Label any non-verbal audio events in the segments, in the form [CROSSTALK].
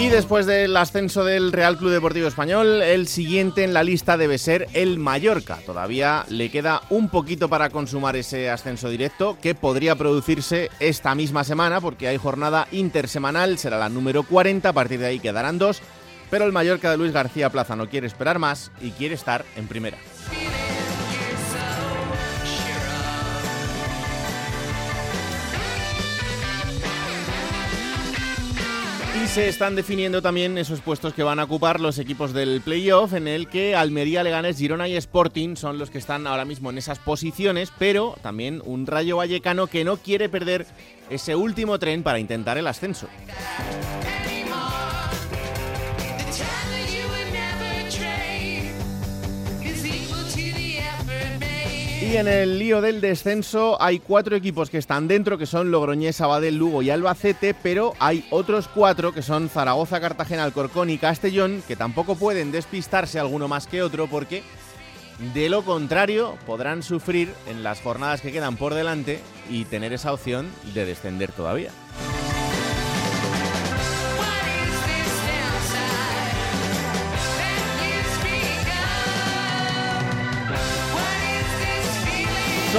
Y después del ascenso del Real Club Deportivo Español, el siguiente en la lista debe ser el Mallorca. Todavía le queda un poquito para consumar ese ascenso directo que podría producirse esta misma semana porque hay jornada intersemanal, será la número 40, a partir de ahí quedarán dos, pero el Mallorca de Luis García Plaza no quiere esperar más y quiere estar en primera. Y se están definiendo también esos puestos que van a ocupar los equipos del playoff, en el que Almería, Leganés, Girona y Sporting son los que están ahora mismo en esas posiciones, pero también un Rayo Vallecano que no quiere perder ese último tren para intentar el ascenso. Y en el lío del descenso hay cuatro equipos que están dentro, que son Logroñés, Sabadell, Lugo y Albacete, pero hay otros cuatro que son Zaragoza, Cartagena, Alcorcón y Castellón, que tampoco pueden despistarse alguno más que otro porque de lo contrario podrán sufrir en las jornadas que quedan por delante y tener esa opción de descender todavía.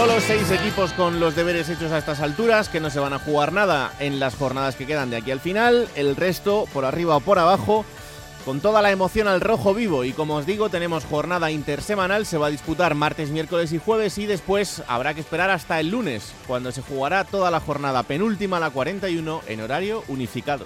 Solo seis equipos con los deberes hechos a estas alturas, que no se van a jugar nada en las jornadas que quedan de aquí al final. El resto, por arriba o por abajo, con toda la emoción al rojo vivo. Y como os digo, tenemos jornada intersemanal, se va a disputar martes, miércoles y jueves. Y después habrá que esperar hasta el lunes, cuando se jugará toda la jornada penúltima, la 41, en horario unificado.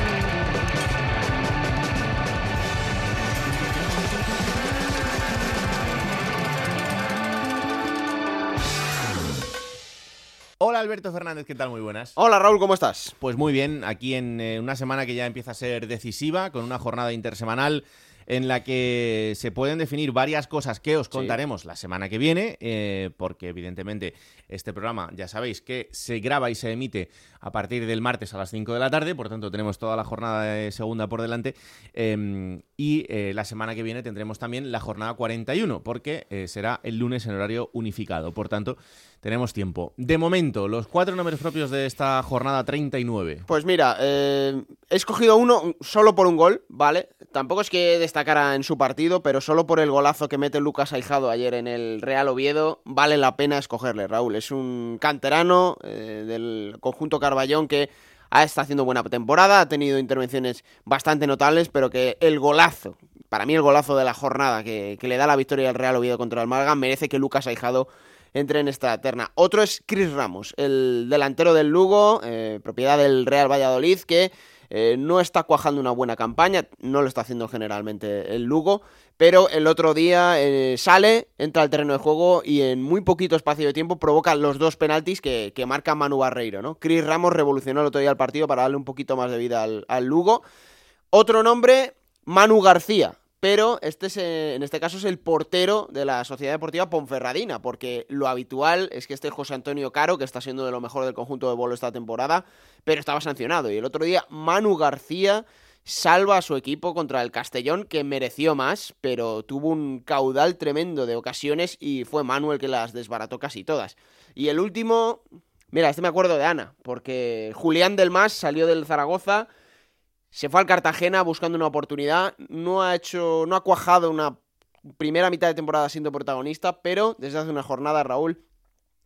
Hola Alberto Fernández, ¿qué tal? Muy buenas. Hola Raúl, ¿cómo estás? Pues muy bien, aquí en eh, una semana que ya empieza a ser decisiva, con una jornada intersemanal en la que se pueden definir varias cosas que os contaremos la semana que viene, eh, porque evidentemente este programa ya sabéis que se graba y se emite a partir del martes a las 5 de la tarde, por tanto tenemos toda la jornada de segunda por delante em, y eh, la semana que viene tendremos también la jornada 41, porque será el lunes en horario unificado, por tanto tenemos tiempo. De momento, los cuatro nombres propios de esta jornada 39. Pues mira, eh, he escogido uno solo por un gol, ¿vale? Tampoco es que destacara en su partido, pero solo por el golazo que mete Lucas Aijado ayer en el Real Oviedo, vale la pena escogerle, Raúl. Es un canterano eh, del conjunto Carballón que estado haciendo buena temporada, ha tenido intervenciones bastante notables, pero que el golazo, para mí el golazo de la jornada que, que le da la victoria al Real Oviedo contra el Málaga, merece que Lucas Aijado entre en esta terna. Otro es Chris Ramos, el delantero del Lugo, eh, propiedad del Real Valladolid, que eh, no está cuajando una buena campaña, no lo está haciendo generalmente el Lugo, pero el otro día eh, sale, entra al terreno de juego y en muy poquito espacio de tiempo provoca los dos penaltis que, marca Manu Barreiro, ¿no? Chris Ramos revolucionó el otro día el partido para darle un poquito más de vida al, al Lugo. Otro nombre, Manu García, pero este es, eh, en este caso es el portero de la Sociedad Deportiva Ponferradina, porque lo habitual es que este José Antonio Caro, que está siendo de lo mejor del conjunto de bolo esta temporada, pero estaba sancionado. Y el otro día Manu García salva a su equipo contra el Castellón, que mereció más, pero tuvo un caudal tremendo de ocasiones y fue Manu el que las desbarató casi todas. Y el último, mira, este me acuerdo de Ana, porque Julián del Mas salió del Zaragoza se fue al Cartagena buscando una oportunidad, no ha hecho, no ha cuajado una primera mitad de temporada siendo protagonista, pero desde hace una jornada Raúl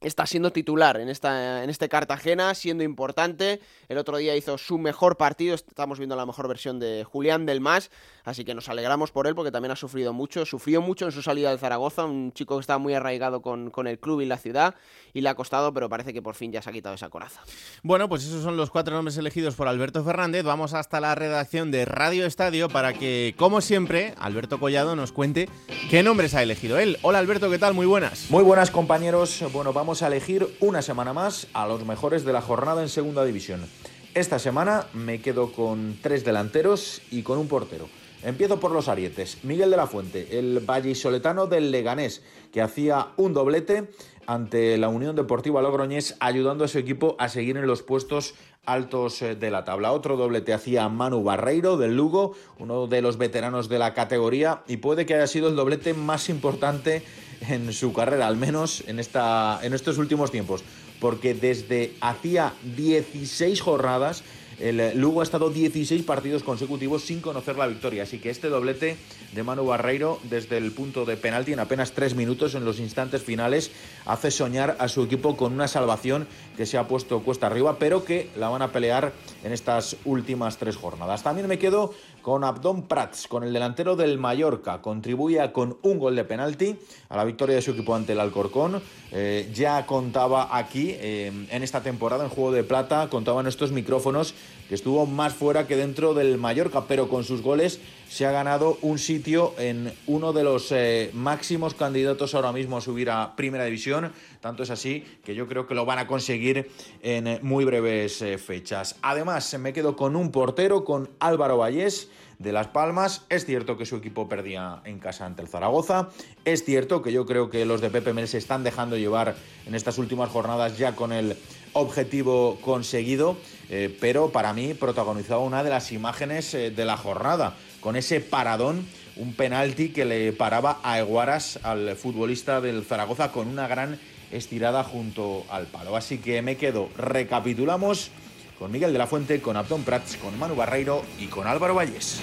está siendo titular en, esta, en este Cartagena, siendo importante. El otro día hizo su mejor partido, estamos viendo la mejor versión de Julián del Mas, así que nos alegramos por él porque también ha sufrido mucho, sufrió mucho en su salida de Zaragoza, un chico que estaba muy arraigado con, con el club y la ciudad, y le ha costado, pero parece que por fin ya se ha quitado esa coraza. Bueno, pues esos son los cuatro nombres elegidos por Alberto Fernández. Vamos hasta la redacción de Radio Estadio para que, como siempre, Alberto Collado nos cuente qué nombres ha elegido él. Hola Alberto, ¿qué tal? Muy buenas. Muy buenas compañeros. Bueno, vamos a elegir una semana más a los mejores de la jornada en Segunda División. Esta semana me quedo con tres delanteros y con un portero. Empiezo por los arietes. Miguel de la Fuente, el vallisoletano del Leganés, que hacía un doblete ante la Unión Deportiva Logroñés, ayudando a su equipo a seguir en los puestos altos eh, de la tabla. Otro doblete hacía Manu Barreiro del Lugo, uno de los veteranos de la categoría, y puede que haya sido el doblete más importante en su carrera, al menos en, esta, en estos últimos tiempos, porque desde hacía 16 jornadas el Lugo ha estado 16 partidos consecutivos sin conocer la victoria, así que este doblete de Manu Barreiro desde el punto de penalti en apenas 3 minutos en los instantes finales hace soñar a su equipo con una salvación que se ha puesto cuesta arriba, pero que la van a pelear en estas últimas tres jornadas. También me quedo con Abdón Prats, con el delantero del Mallorca. Contribuye con un gol de penalti a la victoria de su equipo ante el Alcorcón. Eh, ya contaba aquí, eh, en esta temporada, en Juego de Plata, contaban estos micrófonos que estuvo más fuera que dentro del Mallorca, pero con sus goles se ha ganado un sitio en uno de los eh, máximos candidatos ahora mismo a subir a Primera División. Tanto es así que yo creo que lo van a conseguir en muy breves fechas. Además, me quedo con un portero, con Álvaro Vallés de Las Palmas. Es cierto que su equipo perdía en casa ante el Zaragoza. Es cierto que yo creo que los de Pepe Mel se están dejando llevar en estas últimas jornadas ya con el objetivo conseguido, eh, pero para mí protagonizaba una de las imágenes eh, de la jornada, con ese paradón, un penalti que le paraba a Eguaras, al futbolista del Zaragoza, con una gran estirada junto al palo. Así que me quedo, recapitulamos con Miguel de la Fuente, con Abdón Prats, con Manu Barreiro y con Álvaro Valles.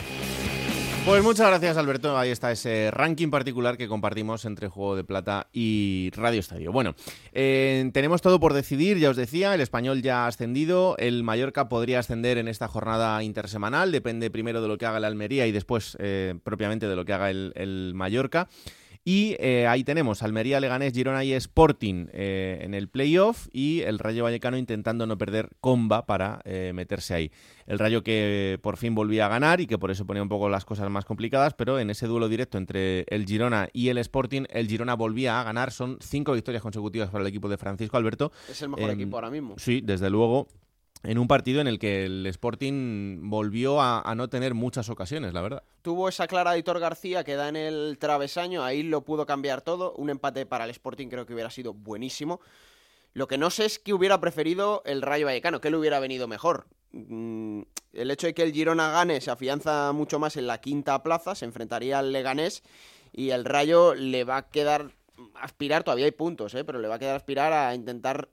Pues muchas gracias Alberto, ahí está ese ranking particular que compartimos entre Juego de Plata y Radio Estadio. Bueno, eh, tenemos todo por decidir, ya os decía, el español ya ha ascendido, el Mallorca podría ascender en esta jornada intersemanal, depende primero de lo que haga el Almería y después eh, propiamente de lo que haga el, el Mallorca. Y eh, ahí tenemos Almería, Leganés, Girona y Sporting eh, en el playoff y el Rayo Vallecano intentando no perder comba para eh, meterse ahí. El Rayo que por fin volvía a ganar y que por eso ponía un poco las cosas más complicadas, pero en ese duelo directo entre el Girona y el Sporting, el Girona volvía a ganar. Son cinco victorias consecutivas para el equipo de Francisco Alberto. Es el mejor Em, equipo ahora mismo. Sí, desde luego. En un partido en el que el Sporting volvió a, no tener muchas ocasiones, la verdad. Tuvo esa clara de Hitor García que da en el travesaño, ahí lo pudo cambiar todo. Un empate para el Sporting creo que hubiera sido buenísimo. Lo que no sé es que hubiera preferido el Rayo Vallecano, que le hubiera venido mejor. Mm, El hecho de que el Girona gane se afianza mucho más en la quinta plaza, se enfrentaría al Leganés y el Rayo le va a quedar aspirar, todavía hay puntos, ¿eh? pero le va a quedar aspirar a intentar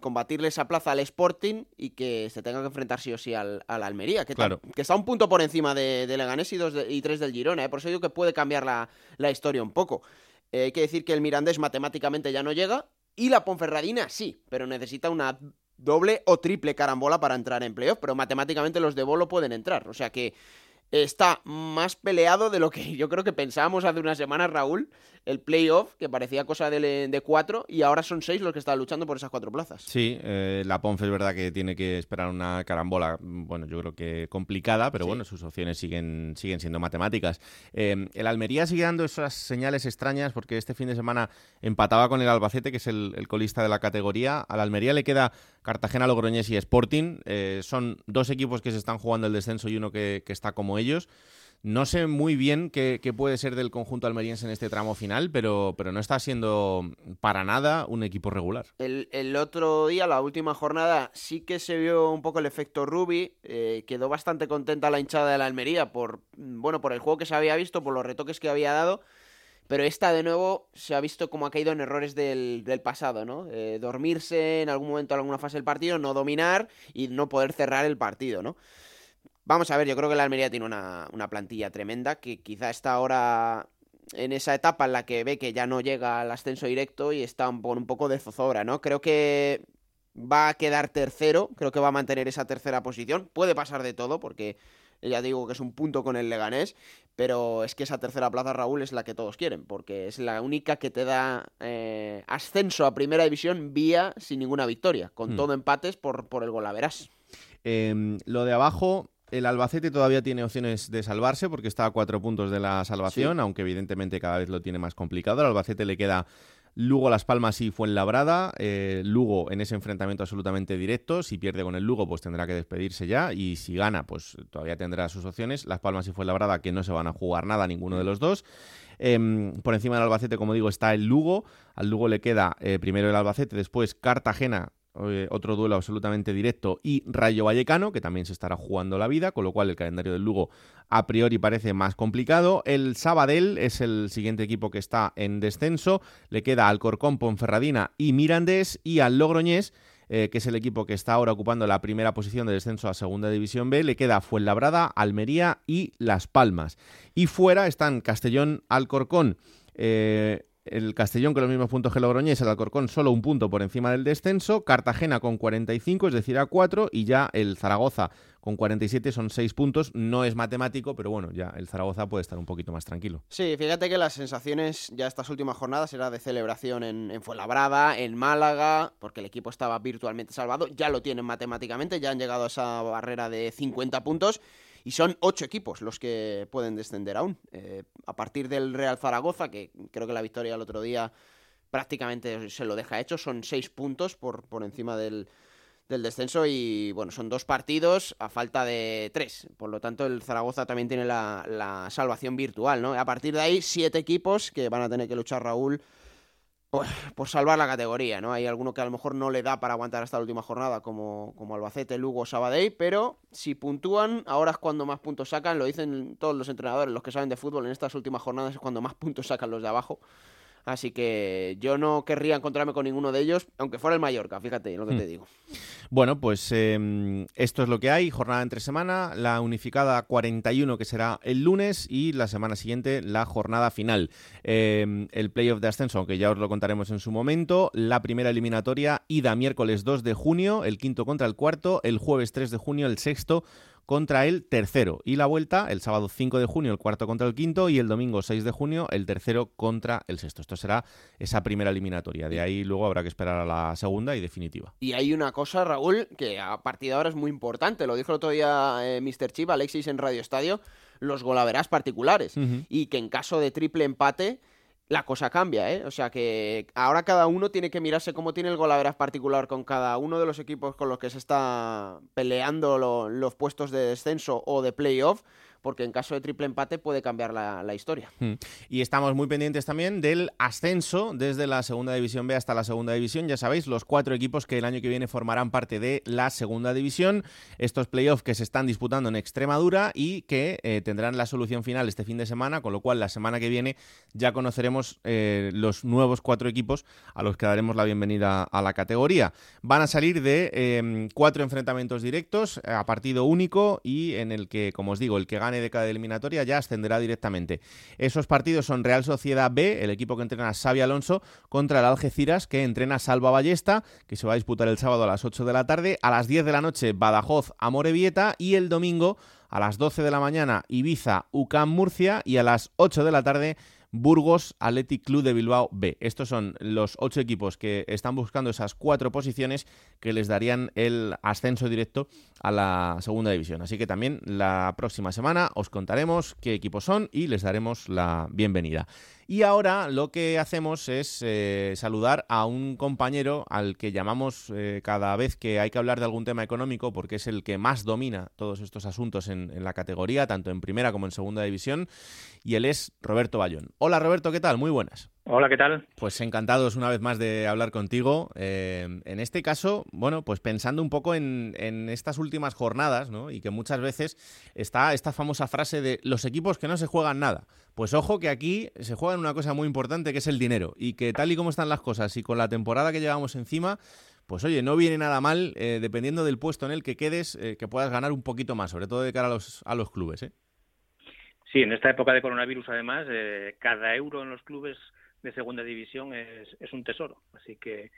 combatirle esa plaza al Sporting y que se tenga que enfrentar sí o sí al, al Almería, que, Claro. que está un punto por encima de, de Leganés y, dos de- y tres del Girona, ¿eh? por eso digo que puede cambiar la, la historia un poco. Eh, hay que decir que el Mirandés matemáticamente ya no llega y la Ponferradina sí, pero necesita una doble o triple carambola para entrar en playoff, pero matemáticamente los de Bolo pueden entrar, o sea que está más peleado de lo que [LAUGHS] yo creo que pensábamos hace unas semanas, Raúl, el playoff, que parecía cosa de, de cuatro, y ahora son seis los que están luchando por esas cuatro plazas. Sí, eh, la Ponfe es verdad que tiene que esperar una carambola, mm, bueno, yo creo que complicada, pero Sí. bueno, sus opciones siguen, siguen siendo matemáticas. Eh, el Almería sigue dando esas señales extrañas porque este fin de semana empataba con el Albacete, que es el, el colista de la categoría. Al Almería le queda Cartagena, Logroñés y Sporting. Eh, son dos equipos que se están jugando el descenso y uno que, que está como ellos. No sé muy bien qué, puede ser del conjunto almeriense en este tramo final, pero, pero no está siendo para nada un equipo regular. El, otro día, la última jornada, sí que se vio un poco el efecto Ruby. eh, quedó bastante contenta la hinchada de la Almería por, bueno, por el juego que se había visto, por los retoques que había dado. Pero esta, de nuevo, se ha visto como ha caído en errores del, del pasado, ¿no? Eh, dormirse en algún momento, en alguna fase del partido, no dominar y no poder cerrar el partido, ¿no? Vamos a ver, yo creo que la Almería tiene una, una plantilla tremenda que quizá está ahora en esa etapa en la que ve que ya no llega al ascenso directo y está por un poco de zozobra, ¿no? Creo que va a quedar tercero, creo que va a mantener esa tercera posición. Puede pasar de todo, porque ya digo que es un punto con el Leganés, pero es que esa tercera plaza, Raúl, es la que todos quieren, porque es la única que te da eh, ascenso a primera división vía sin ninguna victoria, con hmm. todo empates por, por el golaveras. Eh, lo de abajo, el Albacete todavía tiene opciones de salvarse porque está a cuatro puntos de la salvación, aunque evidentemente cada vez lo tiene más complicado. Al Albacete le queda Lugo, Las Palmas y Fuenlabrada. Eh, Lugo en ese enfrentamiento absolutamente directo. Si pierde con el Lugo, pues tendrá que despedirse ya. Y si gana, pues todavía tendrá sus opciones. Las Palmas y Fuenlabrada, que no se van a jugar nada, ninguno de los dos. Em, por encima del Albacete, como digo, está el Lugo. Al Lugo le queda eh, primero el Albacete, después Cartagena, eh, otro duelo absolutamente directo, y Rayo Vallecano, que también se estará jugando la vida, con lo cual el calendario del Lugo a priori parece más complicado. El Sabadell es el siguiente equipo que está en descenso, le queda Alcorcón, Ponferradina y Mirandés, y al Logroñés, eh, que es el equipo que está ahora ocupando la primera posición de descenso a Segunda División B, le queda Fuenlabrada, Almería y Las Palmas. Y fuera están Castellón, Alcorcón, eh, el Castellón con los mismos puntos que Logroñés, el Alcorcón solo un punto por encima del descenso, Cartagena con 45, es decir, a 4, y ya el Zaragoza con 47 son 6 puntos. No es matemático, pero bueno, ya el Zaragoza puede estar un poquito más tranquilo. Sí, fíjate que las sensaciones ya estas últimas jornadas era de celebración en, en Fuenlabrada, en Málaga, porque el equipo estaba virtualmente salvado, ya lo tienen matemáticamente, ya han llegado a esa barrera de 50 puntos. Y son ocho equipos los que pueden descender aún. Eh, a partir del Real Zaragoza, que creo que la victoria el otro día prácticamente se lo deja hecho, son seis puntos por, por encima del, descenso y bueno, son dos partidos a falta de tres. Por lo tanto, el Zaragoza también tiene la, la salvación virtual, ¿no? A partir de ahí, siete equipos que van a tener que luchar Raúl por, salvar la categoría, ¿no? Hay alguno que a lo mejor no le da para aguantar hasta la última jornada, como, como Albacete, Lugo, Sabadell, pero si puntúan, ahora es cuando más puntos sacan, lo dicen todos los entrenadores, los que saben de fútbol, en estas últimas jornadas es cuando más puntos sacan los de abajo. Así que yo no querría encontrarme con ninguno de ellos, aunque fuera el Mallorca, fíjate lo que te hmm. digo. Bueno, pues em, esto es lo que hay, jornada entre semana, la unificada 41 que será el lunes y la semana siguiente la jornada final. Em, el playoff de ascenso, aunque ya os lo contaremos en su momento, la primera eliminatoria ida miércoles 2 de junio, el quinto contra el cuarto, el jueves 3 de junio, el sexto contra el tercero. Y la vuelta el sábado 5 de junio, el cuarto contra el quinto, y el domingo 6 de junio, el tercero contra el sexto. Esto será esa primera eliminatoria. De ahí luego habrá que esperar a la segunda y definitiva. Y hay una cosa, Raúl, que a partir de ahora es muy importante. Lo dijo el otro día eh, Mr. Chip, Alexis en Radio Estadio, los golaveras particulares. Y que en caso de triple empate la cosa cambia, ¿eh? O sea que ahora cada uno tiene que mirarse cómo tiene el golaveras particular con cada uno de los equipos con los que se está peleando los puestos de descenso o de playoff porque en caso de triple empate puede cambiar la, historia. Hmm. Y estamos muy pendientes también del ascenso desde la segunda división B hasta la segunda división. Ya sabéis, los cuatro equipos que el año que viene formarán parte de la segunda división. Estos playoffs que se están disputando en Extremadura y que eh, tendrán la solución final este fin de semana, con lo cual la semana que viene ya conoceremos eh, los nuevos cuatro equipos a los que daremos la bienvenida a la categoría. Van a salir de em, cuatro enfrentamientos directos a partido único y en el que, como os digo, el que gane de cada eliminatoria ya ascenderá directamente. Esos partidos son Real Sociedad B, el equipo que entrena a Xavi Alonso, contra el Algeciras, que entrena a Salva Ballesta, que se va a disputar el sábado a las 8 de la tarde, a las 10 de la noche Badajoz, Amorebieta y el domingo a las 12 de la mañana Ibiza, UCAM Murcia y a las 8 de la tarde Burgos Athletic Club de Bilbao B. Estos son los ocho equipos que están buscando esas cuatro posiciones que les darían el ascenso directo a la segunda división. Así que también la próxima semana os contaremos qué equipos son y les daremos la bienvenida. Y ahora lo que hacemos es eh, saludar a un compañero al que llamamos eh, cada vez que hay que hablar de algún tema económico, porque es el que más domina todos estos asuntos en, la categoría, tanto en primera como en segunda división, y él es Roberto Bayón. Hola Roberto, ¿qué tal? Muy buenas. Hola, ¿qué tal? Pues encantados una vez más de hablar contigo. Eh, en este caso, bueno, pues pensando un poco en, en, estas últimas jornadas, ¿no? Y que muchas veces está esta famosa frase de los equipos que no se juegan nada. Pues ojo que aquí se juega una cosa muy importante que es el dinero y que tal y como están las cosas y con la temporada que llevamos encima, pues oye, no viene nada mal, eh, dependiendo del puesto en el que quedes, eh, que puedas ganar un poquito más, sobre todo de cara a los, a los clubes. ¿eh? Sí, en esta época de coronavirus, además, cada euro en los clubes de segunda división es, es un tesoro. Así que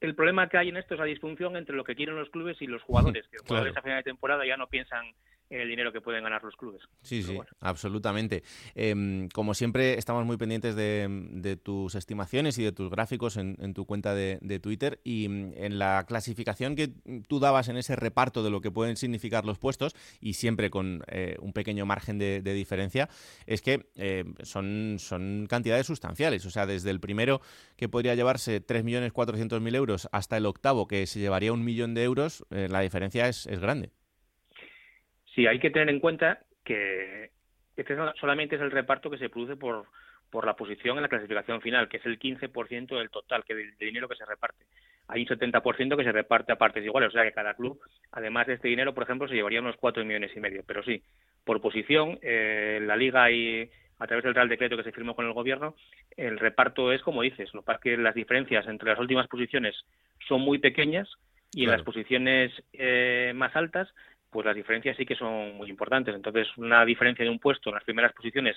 el problema que hay en esto es la disfunción entre lo que quieren los clubes y los jugadores. [LAUGHS] Que los jugadores a final de temporada ya no piensan el dinero que pueden ganar los clubes. Sí, sí, absolutamente. Em, como siempre, estamos muy pendientes de, tus estimaciones y de tus gráficos en, tu cuenta de, Twitter y mm, en la clasificación que tú dabas en ese reparto de lo que pueden significar los puestos y siempre con eh, un pequeño margen de, diferencia, es que eh, son, son cantidades sustanciales. O sea, desde el primero que podría llevarse 3.400.000 euros hasta el octavo que se llevaría un millón de euros, eh, la diferencia es grande. Sí, hay que tener en cuenta que este solamente es el reparto que se produce por, por la posición en la clasificación final, que es el 15% del total que del, dinero que se reparte. Hay un 70% que se reparte a partes iguales, o sea que cada club, además de este dinero, por ejemplo, se llevaría unos 4 millones y medio. Pero sí, por posición, eh, la Liga y a través del Real Decreto que se firmó con el Gobierno, el reparto es como dices, lo que que las diferencias entre las últimas posiciones son muy pequeñas y en las posiciones eh, más altas pues las diferencias sí que son muy importantes. Entonces, una diferencia de un puesto en las primeras posiciones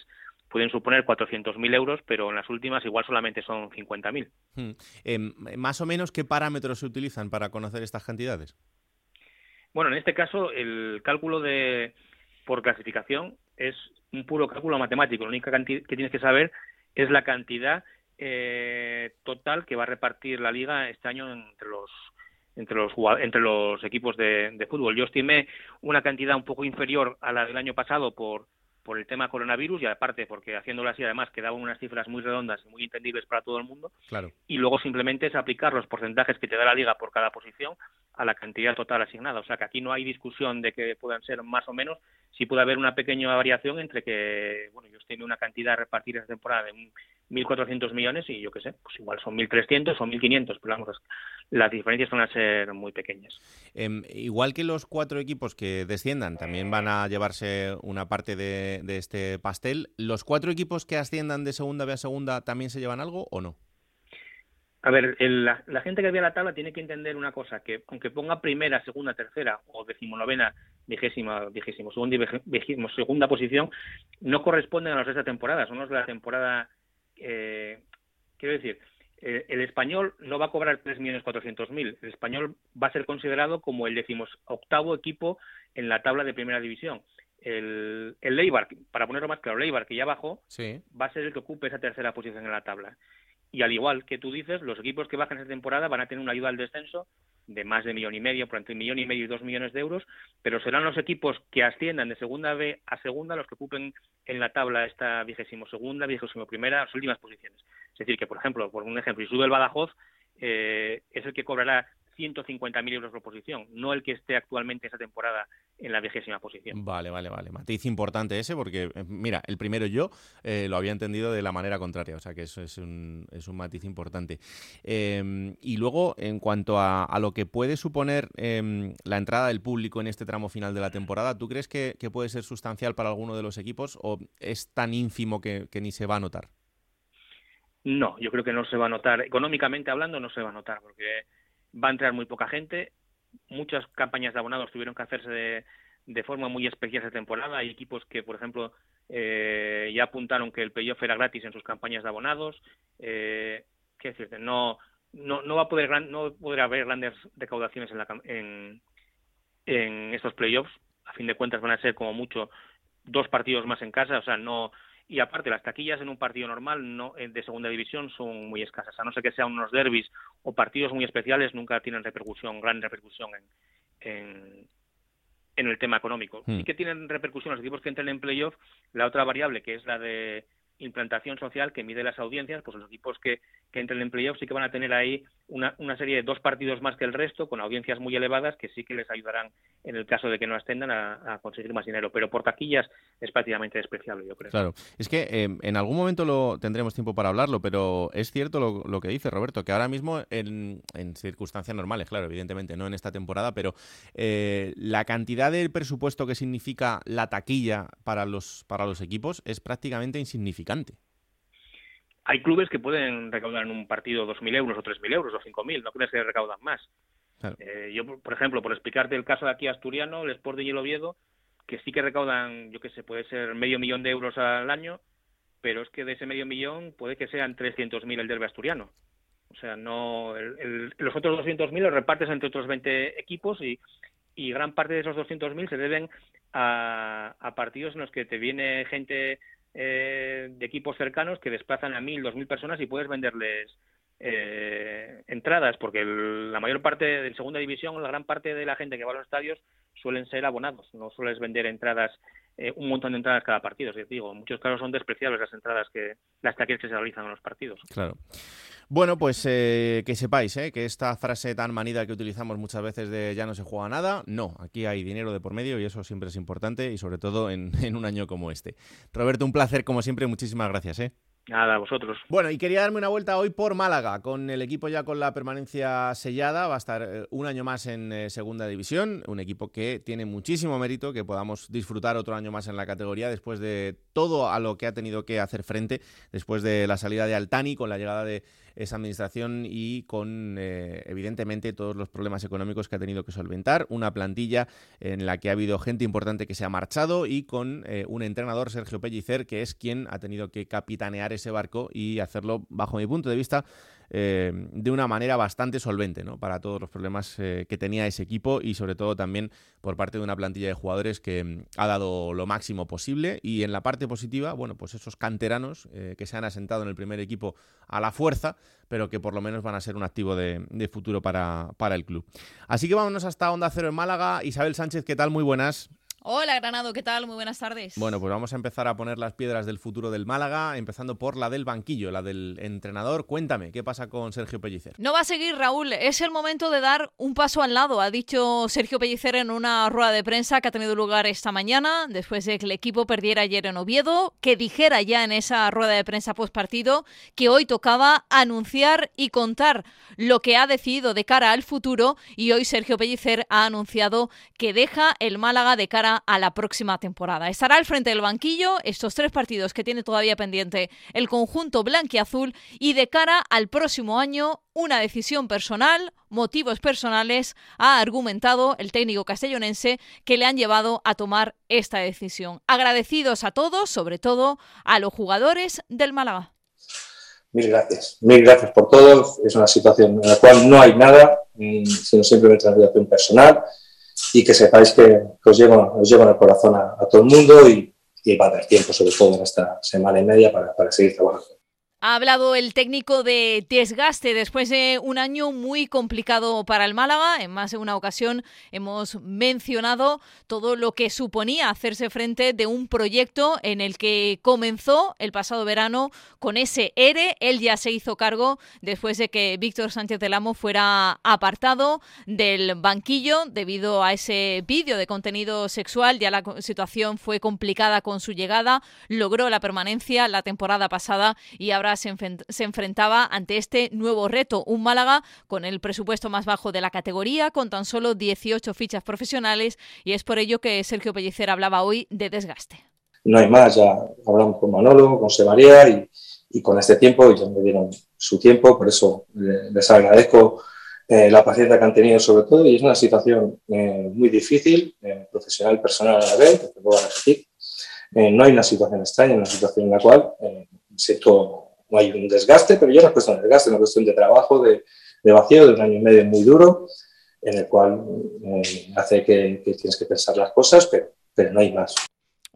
pueden suponer 400.000 euros, pero en las últimas igual solamente son 50.000. Hmm. Em, más o menos, ¿qué parámetros se utilizan para conocer estas cantidades? Bueno, en este caso, el cálculo de por clasificación es un puro cálculo matemático. Lo único que tienes que saber es la cantidad eh, total que va a repartir la liga este año entre los entre los, entre los equipos de, fútbol. Yo estimé una cantidad un poco inferior a la del año pasado por, por el tema coronavirus y aparte porque haciéndolo así además quedaban unas cifras muy redondas y muy entendibles para todo el mundo. Claro. Y luego simplemente es aplicar los porcentajes que te da la liga por cada posición a la cantidad total asignada. O sea que aquí no hay discusión de que puedan ser más o menos. Sí puede haber una pequeña variación entre que, bueno, yo estimé una cantidad a repartir esta temporada de 1.400 millones y yo qué sé, pues igual son 1.300 o 1.500, pero vamos, las diferencias van a ser muy pequeñas. Em, igual que los cuatro equipos que desciendan también van a llevarse una parte de, este pastel, ¿los cuatro equipos que asciendan de segunda B a segunda también se llevan algo o no? A ver, la, gente que ve la tabla tiene que entender una cosa, que aunque ponga primera, segunda, tercera o decimonovena, vigésima, vigésimo, segunda, vigésimo, segunda posición, no corresponden a los de esta temporada, son los de la temporada eh, quiero decir, eh, el español no va a cobrar 3.400.000. El español va a ser considerado como el decimos octavo equipo en la tabla de primera división. El, el Leibar, para ponerlo más claro, Leibar, que ya bajó, va a ser el que ocupe esa tercera posición en la tabla. Y al igual que tú dices, los equipos que bajan esta temporada van a tener una ayuda al descenso de más de millón y medio, por entre un millón y medio y dos millones de euros, pero serán los equipos que asciendan de segunda B a segunda los que ocupen en la tabla esta vigésimo segunda, vigésimo primera, las últimas posiciones. Es decir, que por ejemplo, por un ejemplo, si sube el Badajoz, eh, es el que cobrará 150.000 euros por posición, no el que esté actualmente esa temporada en la vigésima posición. Vale, vale, vale. Matiz importante ese porque, eh, mira, el primero yo eh, lo había entendido de la manera contraria, o sea que eso es un, es un matiz importante. Em, y luego, en cuanto a, lo que puede suponer em, la entrada del público en este tramo final de la temporada, ¿tú crees que, puede ser sustancial para alguno de los equipos o es tan ínfimo que, que ni se va a notar? No, yo creo que no se va a notar. Económicamente hablando, no se va a notar porque va a entrar muy poca gente. Muchas campañas de abonados tuvieron que hacerse de, forma muy especial esta temporada. Hay equipos que, por ejemplo, eh, ya apuntaron que el playoff era gratis en sus campañas de abonados. Eh, ¿Qué decirte? No, no, no va a poder no poder haber grandes recaudaciones en, la, en, en estos playoffs. A fin de cuentas van a ser como mucho dos partidos más en casa, o sea, no y aparte las taquillas en un partido normal no de segunda división son muy escasas. A no ser que sean unos derbis o partidos muy especiales nunca tienen repercusión gran repercusión en, en, el tema económico. Y hmm. que tienen repercusión los equipos que entren en playoff. La otra variable que es la de implantación social que mide las audiencias, pues los equipos que, que entren en playoff sí que van a tener ahí una, una, serie de dos partidos más que el resto, con audiencias muy elevadas, que sí que les ayudarán en el caso de que no ascendan a, conseguir más dinero. Pero por taquillas es prácticamente despreciable, yo creo. Claro, es que em, en algún momento lo tendremos tiempo para hablarlo, pero es cierto lo, lo que dice Roberto, que ahora mismo en, en, circunstancias normales, claro, evidentemente, no en esta temporada, pero eh, la cantidad del presupuesto que significa la taquilla para los, para los equipos es prácticamente insignificante hay clubes que pueden recaudar en un partido 2.000 euros o 3.000 euros o 5.000, no crees que recaudan más. Eh, yo, por ejemplo, por explicarte el caso de aquí asturiano, el Sport de Hielo Oviedo que sí que recaudan, yo qué sé, puede ser medio millón de euros al año, pero es que de ese medio millón puede que sean 300.000 el derbi asturiano. O sea, no los otros 200.000 los repartes entre otros 20 equipos y, y gran parte de esos 200.000 se deben a, a, partidos en los que te viene gente eh, de equipos cercanos que desplazan a 1.000, 2.000 personas y puedes venderles eh, entradas, porque la mayor parte de segunda división, la gran parte de la gente que va a los estadios suelen ser abonados, no sueles vender entradas, eh, un montón de entradas cada partido. Es digo, en muchos casos son despreciables las entradas que las taquillas que se realizan en los partidos. Claro. Bueno, pues eh, que sepáis eh, que esta frase tan manida que utilizamos muchas veces de ya no se juega nada, no, aquí hay dinero de por medio y eso siempre es importante y sobre todo en, [LAUGHS] en un año como este. Roberto, un placer como siempre, muchísimas gracias. ¿eh? Nada, vosotros. Bueno, y quería darme una vuelta hoy por Málaga, con el equipo ya con la permanencia sellada, va a estar eh, un año más en eh, Segunda División, un equipo que tiene muchísimo mérito, que podamos disfrutar otro año más en la categoría después de todo a lo que ha tenido que hacer frente, después de la salida de Altani, con la llegada de esa administración y con, eh, evidentemente, todos los problemas económicos que ha tenido que solventar. Una plantilla en la que ha habido gente importante que se ha marchado y con eh, un entrenador, Sergio Pellicer, que es quien ha tenido que capitanear ese barco y hacerlo, bajo mi punto de vista, eh, de una manera bastante solvente para todos los problemas eh, que tenía ese equipo y sobre todo también por parte de una plantilla de jugadores que mm, ha dado lo máximo posible y en la parte positiva, bueno, pues esos canteranos eh, que se han asentado en el primer equipo a la fuerza, pero que por lo menos van a ser un activo de, de futuro para, para el club. Así que vámonos hasta Onda Cero en Málaga. Isabel Sánchez, ¿qué tal? Muy buenas. Hola Granado, ¿qué tal? Muy buenas tardes. Bueno, pues vamos a empezar a poner las piedras del futuro del Málaga, empezando por la del banquillo, la del entrenador. Cuéntame, ¿qué pasa con Sergio Pellicer? No va a seguir Raúl, es el momento de dar un paso al lado, ha dicho Sergio Pellicer en una rueda de prensa que ha tenido lugar esta mañana, después de que el equipo perdiera ayer en Oviedo, que dijera ya en esa rueda de prensa post partido que hoy tocaba anunciar y contar lo que ha decidido de cara al futuro y hoy Sergio Pellicer ha anunciado que deja el Málaga de cara a la próxima temporada. Estará al frente del banquillo estos tres partidos que tiene todavía pendiente el conjunto blanquiazul y de cara al próximo año una decisión personal, motivos personales, ha argumentado el técnico castellonense que le han llevado a tomar esta decisión. Agradecidos a todos, sobre todo a los jugadores del Málaga. Mil gracias, mil gracias por todo. Es una situación en la cual no hay nada, mm, sino simplemente una situación personal y que sepáis que, os, llevo, os llevo en el corazón a, todo el mundo y, y, va a haber tiempo, sobre todo en esta semana y media, para, para seguir trabajando. Ha hablado el técnico de desgaste después de un año muy complicado para el Málaga. En más de una ocasión hemos mencionado todo lo que suponía hacerse frente de un proyecto en el que comenzó el pasado verano con ese ERE. Él ya se hizo cargo después de que Víctor Sánchez del Amo fuera apartado del banquillo debido a ese vídeo de contenido sexual. Ya la situación fue complicada con su llegada. Logró la permanencia la temporada pasada y ahora se, enfrentaba ante este nuevo reto, un Málaga con el presupuesto más bajo de la categoría, con tan solo 18 fichas profesionales, y es por ello que Sergio Pellicer hablaba hoy de desgaste. No hay más, ya hablamos con Manolo, con Sebaría y, y con este tiempo, ya me dieron su tiempo, por eso les agradezco eh, la paciencia que han tenido sobre todo y es una situación eh, muy difícil, eh, profesional y personal a la vez, repetir. no hay una situación extraña, una situación en la cual siento no hay un desgaste, pero ya no es cuestión de desgaste, es una cuestión de trabajo, de, vacío, de un año y medio muy duro, en el cual eh, hace que, tienes que pensar las cosas, pero, pero no hay más.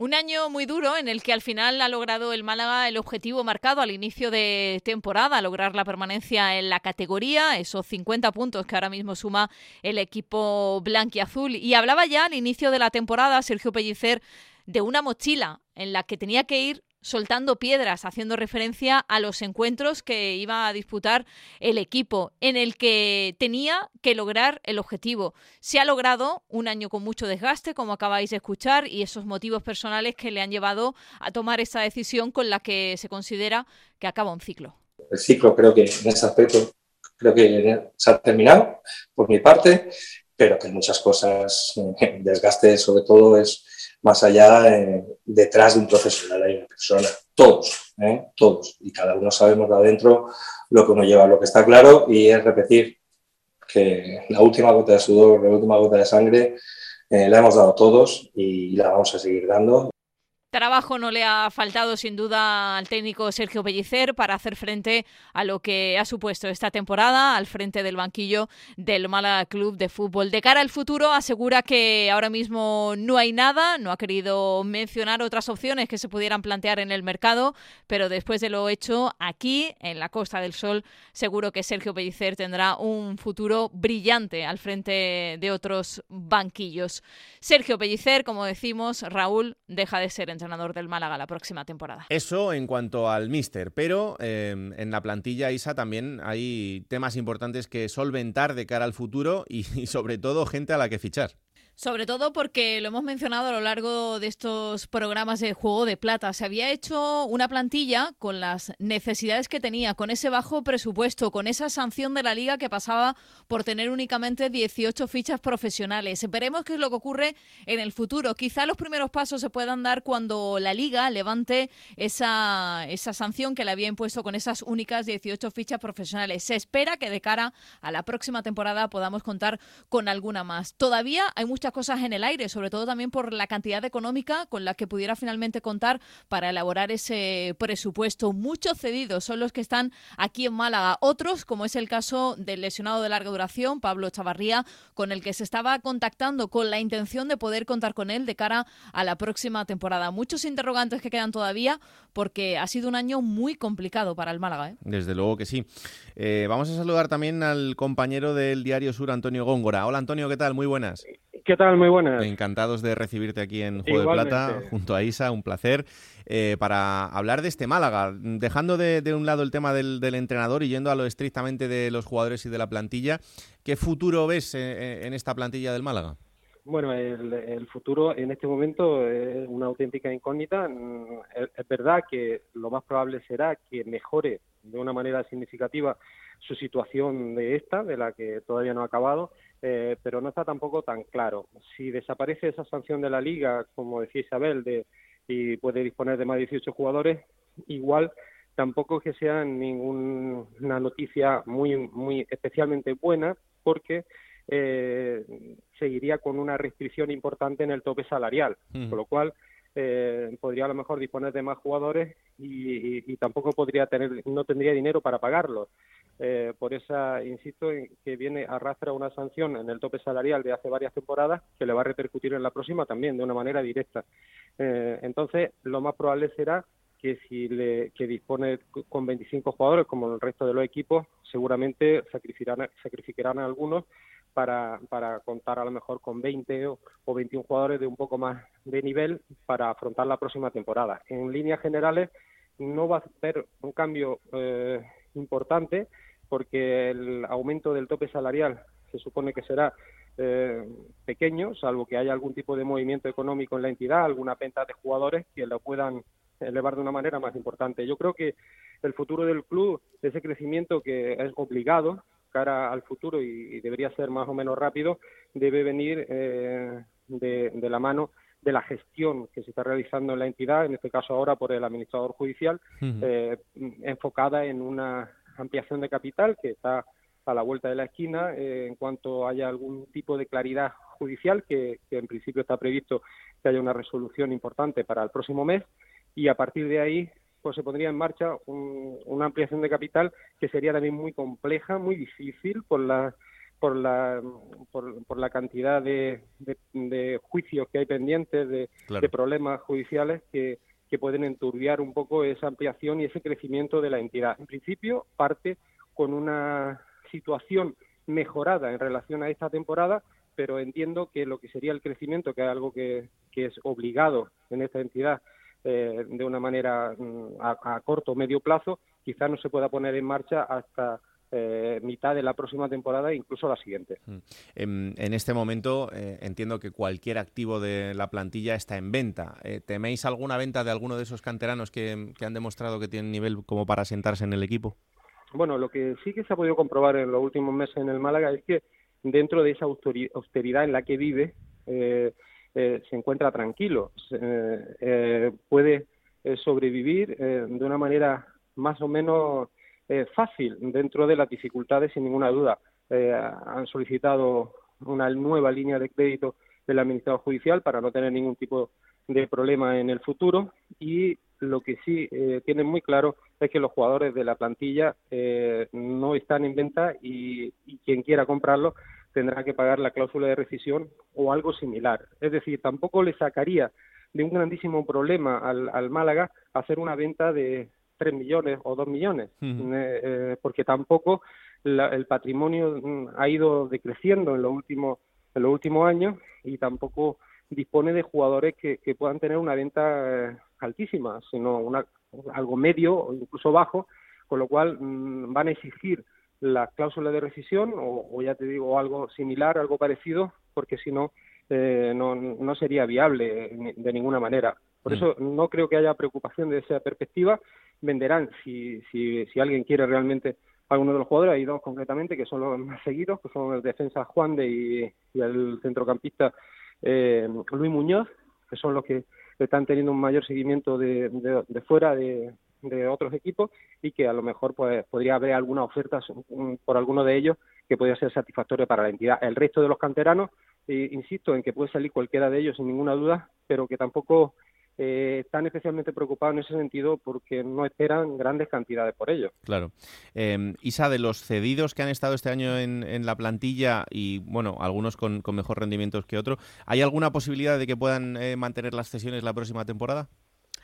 Un año muy duro en el que al final ha logrado el Málaga el objetivo marcado al inicio de temporada, lograr la permanencia en la categoría, esos 50 puntos que ahora mismo suma el equipo blanquiazul. Y hablaba ya al inicio de la temporada Sergio Pellicer de una mochila en la que tenía que ir soltando piedras, haciendo referencia a los encuentros que iba a disputar el equipo, en el que tenía que lograr el objetivo. Se ha logrado un año con mucho desgaste, como acabáis de escuchar, y esos motivos personales que le han llevado a tomar esa decisión con la que se considera que acaba un ciclo. El ciclo creo que en ese aspecto creo que se ha terminado por mi parte, pero que muchas cosas, [LAUGHS] desgaste sobre todo es más allá, detrás de un profesional hay una persona, todos, ¿eh? todos, y cada uno sabemos de adentro lo que uno lleva, lo que está claro, y es repetir que la última gota de sudor, la última gota de sangre la hemos dado todos y la vamos a seguir dando. Trabajo no le ha faltado sin duda al técnico Sergio Pellicer para hacer frente a lo que ha supuesto esta temporada al frente del banquillo del Málaga Club de Fútbol. De cara al futuro asegura que ahora mismo no hay nada, no ha querido mencionar otras opciones que se pudieran plantear en el mercado, pero después de lo hecho aquí en la Costa del Sol, seguro que Sergio Pellicer tendrá un futuro brillante al frente de otros banquillos. Sergio Pellicer, como decimos, Raúl deja de ser entrenador del Málaga la próxima temporada. Eso en cuanto al míster, pero eh, en la plantilla ISA también hay temas importantes que solventar de cara al futuro y [LAUGHS] sobre todo gente a la que fichar. Sobre todo porque lo hemos mencionado a lo largo de estos programas de Juego de Plata. Se había hecho una plantilla con las necesidades que tenía, con ese bajo presupuesto, con esa sanción de la liga que pasaba por tener únicamente 18 fichas profesionales. Veremos qué es lo que ocurre en el futuro. Quizá los primeros pasos se puedan dar cuando la liga levante esa, esa sanción que le había impuesto con esas únicas 18 fichas profesionales. Se espera que de cara a la próxima temporada podamos contar con alguna más. Todavía hay muchas cosas en el aire, sobre todo también por la cantidad económica con la que pudiera finalmente contar para elaborar ese presupuesto. Muchos cedidos son los que están aquí en Málaga. Otros, como es el caso del lesionado de larga duración, Pablo Chavarría, con el que se estaba contactando con la intención de poder contar con él de cara a la próxima temporada. Muchos interrogantes que quedan todavía porque ha sido un año muy complicado para el Málaga. ¿eh? Desde luego que sí. Eh, vamos a saludar también al compañero del Diario Sur, Antonio Góngora. Hola Antonio, ¿qué tal? Muy buenas. ¿Qué tal? Muy buenas. Encantados de recibirte aquí en Juego de Plata, junto a Isa, un placer, eh, para hablar de este Málaga, dejando de, un lado el tema del, entrenador y yendo a lo estrictamente de los jugadores y de la plantilla. ¿Qué futuro ves eh, en esta plantilla del Málaga? Bueno, el, futuro en este momento es una auténtica incógnita. Mm, es verdad que lo más probable será que mejore de una manera significativa su situación de esta, de la que todavía no ha acabado, eh, pero no está tampoco tan claro. Si desaparece esa sanción de la liga, como decía Isabel, de, y puede disponer de más de 18 jugadores, igual tampoco que sea ninguna noticia muy, muy especialmente buena, porque eh, seguiría con una restricción importante en el tope salarial, con lo cual eh, podría a lo mejor disponer de más jugadores y, tampoco podría tener, no tendría dinero para pagarlos. Eh, por esa, insisto, en que viene arrastra una sanción en el tope salarial de hace varias temporadas que le va a repercutir en la próxima también de una manera directa. Eh, entonces, lo más probable será que si le, que dispone con 25 jugadores, como el resto de los equipos, seguramente sacrificarán, sacrificarán a algunos para, para contar a lo mejor con 20 o, 21 jugadores de un poco más de nivel para afrontar la próxima temporada. En líneas generales, no va a haber un cambio eh, importante porque el aumento del tope salarial se supone que será eh, pequeño, salvo que haya algún tipo de movimiento económico en la entidad, alguna venta de jugadores que lo puedan elevar de una manera más importante. Yo creo que el futuro del club, ese crecimiento que es obligado cara al futuro y, debería ser más o menos rápido, debe venir eh, de, la mano de la gestión que se está realizando en la entidad, en este caso ahora por el administrador judicial, eh, enfocada en una ampliación de capital que está a la vuelta de la esquina eh, en cuanto haya algún tipo de claridad judicial, que, en principio está previsto que haya una resolución importante para el próximo mes, y a partir de ahí pues se pondría en marcha una ampliación de capital que sería también muy compleja, muy difícil por la por la por, la cantidad de, de, juicios que hay pendientes, de, de problemas judiciales que, que pueden enturbiar un poco esa ampliación y ese crecimiento de la entidad. En principio, parte con una situación mejorada en relación a esta temporada, pero entiendo que lo que sería el crecimiento, que es algo que, es obligado en esta entidad eh, de una manera mm, a, a corto o medio plazo, quizás no se pueda poner en marcha hasta eh, mitad de la próxima temporada e incluso la siguiente. Mm. En, este momento eh, entiendo que cualquier activo de la plantilla está en venta. Eh, ¿Teméis alguna venta de alguno de esos canteranos que, han demostrado que tienen nivel como para sentarse en el equipo? Bueno, lo que sí que se ha podido comprobar en los últimos meses en el Málaga es que dentro de esa austeridad en la que vive se encuentra tranquilo, puede sobrevivir de una manera más o menos eh, fácil dentro de las dificultades, sin ninguna duda. Eh, han solicitado una nueva línea de crédito del administrador judicial para no tener ningún tipo de problema en el futuro y lo que sí eh, tienen muy claro es que los jugadores de la plantilla eh, no están en venta y, quien quiera comprarlo tendrá que pagar la cláusula de rescisión o algo similar. Es decir, tampoco le sacaría de un grandísimo problema al, Málaga hacer una venta de 3 millones o 2 millones, eh, porque tampoco el patrimonio mm, ha ido decreciendo en los últimos en los últimos años y tampoco dispone de jugadores que, puedan tener una venta eh, altísima, sino una, algo medio o incluso bajo, con lo cual mm, van a exigir la cláusula de rescisión o, ya te digo algo similar, algo parecido, porque si no, eh, no, no sería viable de ninguna manera. Por mm. eso no creo que haya preocupación de esa perspectiva. Venderán si, si, si alguien quiere realmente algunos de los jugadores, hay dos concretamente que son los más seguidos, que son el defensa Juan de y, el centrocampista eh, Luis Muñoz, que son los que están teniendo un mayor seguimiento de, de, fuera de, de, otros equipos y que a lo mejor pues, podría haber alguna oferta por alguno de ellos que podría ser satisfactorio para la entidad. El resto de los canteranos, eh, insisto en que puede salir cualquiera de ellos sin ninguna duda, pero que tampoco eh, están especialmente preocupados en ese sentido porque no esperan grandes cantidades por ello. Claro. Eh, Isa, de los cedidos que han estado este año en, la plantilla y, bueno, algunos con, mejor rendimiento que otros, ¿hay alguna posibilidad de que puedan eh, mantener las cesiones la próxima temporada?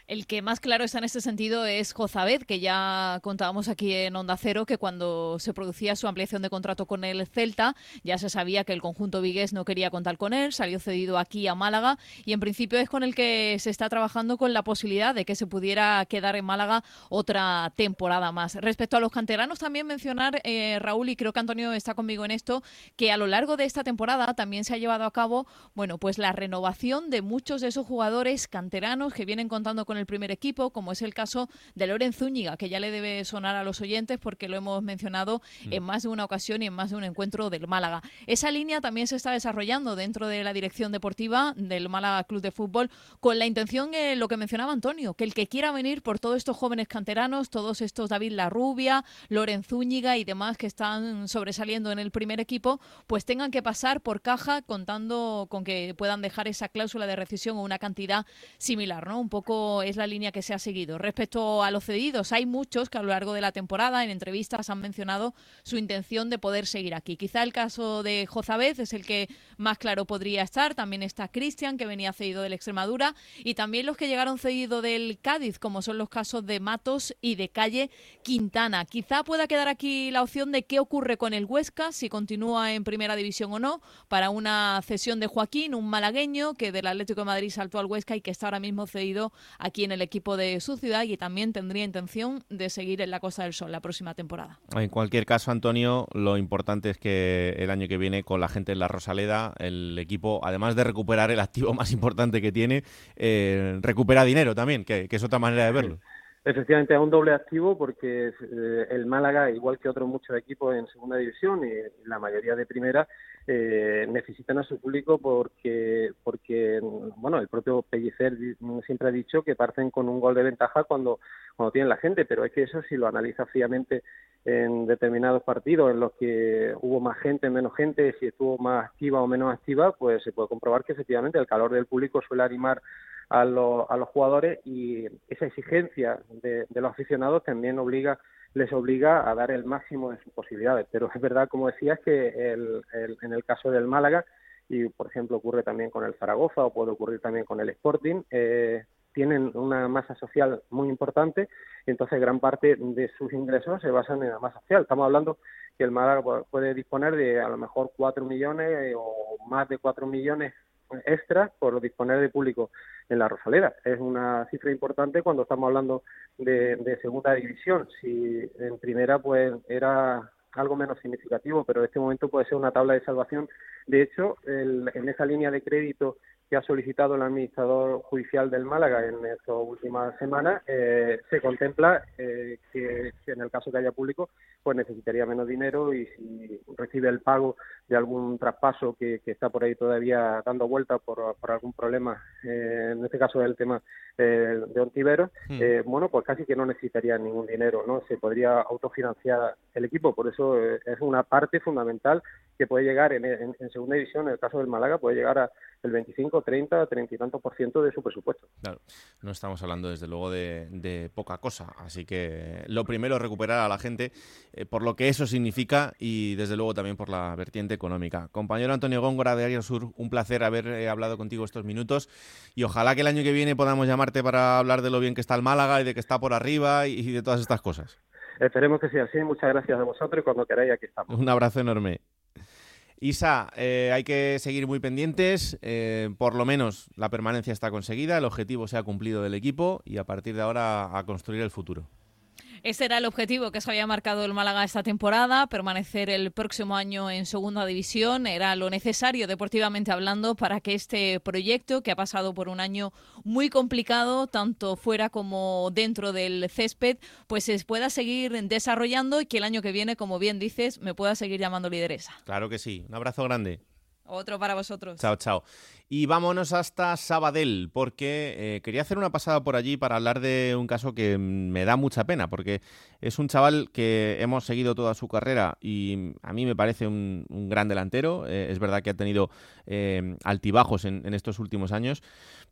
El que más claro está en este sentido es Jozabed, que ya contábamos aquí en Onda Cero que cuando se producía su ampliación de contrato con el Celta, ya se sabía que el conjunto vigués no quería contar con él, salió cedido aquí a Málaga y en principio es con el que se está trabajando con la posibilidad de que se pudiera quedar en Málaga otra temporada más. Respecto a los canteranos, también mencionar, eh, Raúl, y creo que Antonio está conmigo en esto, que a lo largo de esta temporada también se ha llevado a cabo, bueno, pues la renovación de muchos de esos jugadores canteranos que vienen contando con el primer equipo, como es el caso de Loren Zúñiga, que ya le debe sonar a los oyentes porque lo hemos mencionado mm. en más de una ocasión y en más de un encuentro del Málaga. Esa línea también se está desarrollando dentro de la dirección deportiva del Málaga Club de Fútbol con la intención, eh, lo que mencionaba Antonio, que el que quiera venir por todos estos jóvenes canteranos, todos estos David Larrubia, Loren Zúñiga y demás que están sobresaliendo en el primer equipo, pues tengan que pasar por caja contando con que puedan dejar esa cláusula de rescisión o una cantidad similar, ¿no? Un poco es la línea que se ha seguido. Respecto a los cedidos, hay muchos que a lo largo de la temporada en entrevistas han mencionado su intención de poder seguir aquí. Quizá el caso de Jozabez es el que más claro podría estar. También está Cristian, que venía cedido del Extremadura, y también los que llegaron cedido del Cádiz, como son los casos de Matos y de Calle Quintana. Quizá pueda quedar aquí la opción de qué ocurre con el Huesca, si continúa en primera división o no, para una cesión de Joaquín, un malagueño que del Atlético de Madrid saltó al Huesca y que está ahora mismo cedido aquí en el equipo de su ciudad y también tendría intención de seguir en la Costa del Sol la próxima temporada. En cualquier caso, Antonio, lo importante es que el año que viene con la gente en la Rosaleda, el equipo, además de recuperar el activo más importante que tiene, eh, recupera dinero también, que, es otra manera de verlo. Efectivamente, es un doble activo porque eh, el Málaga, igual que otros muchos equipos en segunda división y la mayoría de primera, eh, necesitan a su público porque, porque bueno, el propio Pellicer siempre ha dicho que parten con un gol de ventaja cuando, cuando tienen la gente, pero es que eso si lo analiza fríamente en determinados partidos en los que hubo más gente, menos gente, si estuvo más activa o menos activa, pues se puede comprobar que efectivamente el calor del público suele animar a, los, a los jugadores y esa exigencia de, de los aficionados también obliga les obliga a dar el máximo de sus posibilidades. Pero es verdad, como decías, que el, en el caso del Málaga, y por ejemplo ocurre también con el Zaragoza o puede ocurrir también con el Sporting, eh, tienen una masa social muy importante entonces gran parte de sus ingresos se basan en la masa social. Estamos hablando que el Málaga puede disponer de a lo mejor 4 millones o más de 4 millones extra por disponer de público en la Rosaleda. Es una cifra importante cuando estamos hablando de, segunda división. Si en primera pues era algo menos significativo, pero en este momento puede ser una tabla de salvación. De hecho, en esa línea de crédito que ha solicitado el administrador judicial del Málaga en estas últimas semanas, eh, se contempla eh, que, en el caso que haya público, pues necesitaría menos dinero y si recibe el pago de algún traspaso que, está por ahí todavía dando vuelta por, algún problema, eh, en este caso el tema eh, de Ontiveros, hmm. eh, bueno, pues casi que no necesitaría ningún dinero, ¿no? Se podría autofinanciar el equipo, por eso es una parte fundamental que puede llegar en, en, segunda división, en el caso del Málaga, puede llegar a el 25, 30, 30 y tanto por ciento de su presupuesto. Claro, no estamos hablando desde luego de, poca cosa, así que lo primero es recuperar a la gente por lo que eso significa y desde luego también por la vertiente económica. Compañero Antonio Góngora de Arias Sur, un placer haber eh, hablado contigo estos minutos y ojalá que el año que viene podamos llamarte para hablar de lo bien que está el Málaga y de que está por arriba y de todas estas cosas. Esperemos que sea así. Muchas gracias a vosotros y cuando queráis aquí estamos. Un abrazo enorme. Isa, eh, hay que seguir muy pendientes. Eh, por lo menos la permanencia está conseguida, el objetivo se ha cumplido del equipo y a partir de ahora a construir el futuro. Ese era el objetivo que se había marcado el Málaga esta temporada, permanecer el próximo año en segunda división. Era lo necesario deportivamente hablando para que este proyecto, que ha pasado por un año muy complicado, tanto fuera como dentro del césped, pues se pueda seguir desarrollando y que el año que viene, como bien dices, me pueda seguir llamando lideresa. Claro que sí. Un abrazo grande. Otro para vosotros. Chao, chao. Y vámonos hasta Sabadell, porque eh, quería hacer una pasada por allí para hablar de un caso que me da mucha pena, porque es un chaval que hemos seguido toda su carrera y a mí me parece un, gran delantero. Eh, es verdad que ha tenido eh, altibajos en, estos últimos años,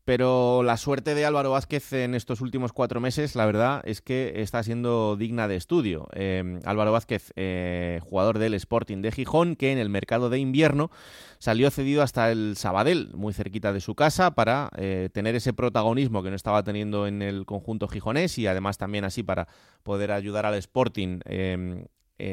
pero la suerte de Álvaro Vázquez en estos últimos cuatro meses, la verdad, es que está siendo digna de estudio. Eh, Álvaro Vázquez, eh, jugador del Sporting de Gijón, que en el mercado de invierno salió cedido hasta el Sabadell, muy cerquita de su casa, para eh, tener ese protagonismo que no estaba teniendo en el conjunto gijonés y además también así para poder ayudar al Sporting eh,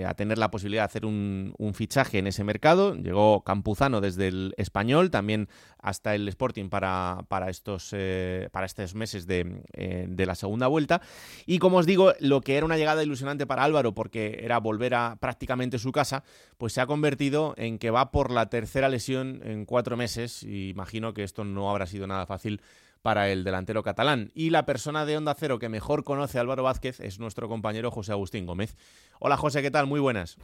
a tener la posibilidad de hacer un, fichaje en ese mercado. Llegó Campuzano desde el español, también hasta el Sporting para, para, estos, eh, para estos meses de, eh, de, la segunda vuelta. Y como os digo, lo que era una llegada ilusionante para Álvaro, porque era volver a prácticamente su casa, pues se ha convertido en que va por la tercera lesión en cuatro meses. Y imagino que esto no habrá sido nada fácil para el delantero catalán. Y la persona de Onda Cero que mejor conoce a Álvaro Vázquez es nuestro compañero José Agustín Gómez. Hola José, ¿qué tal? Muy buenas.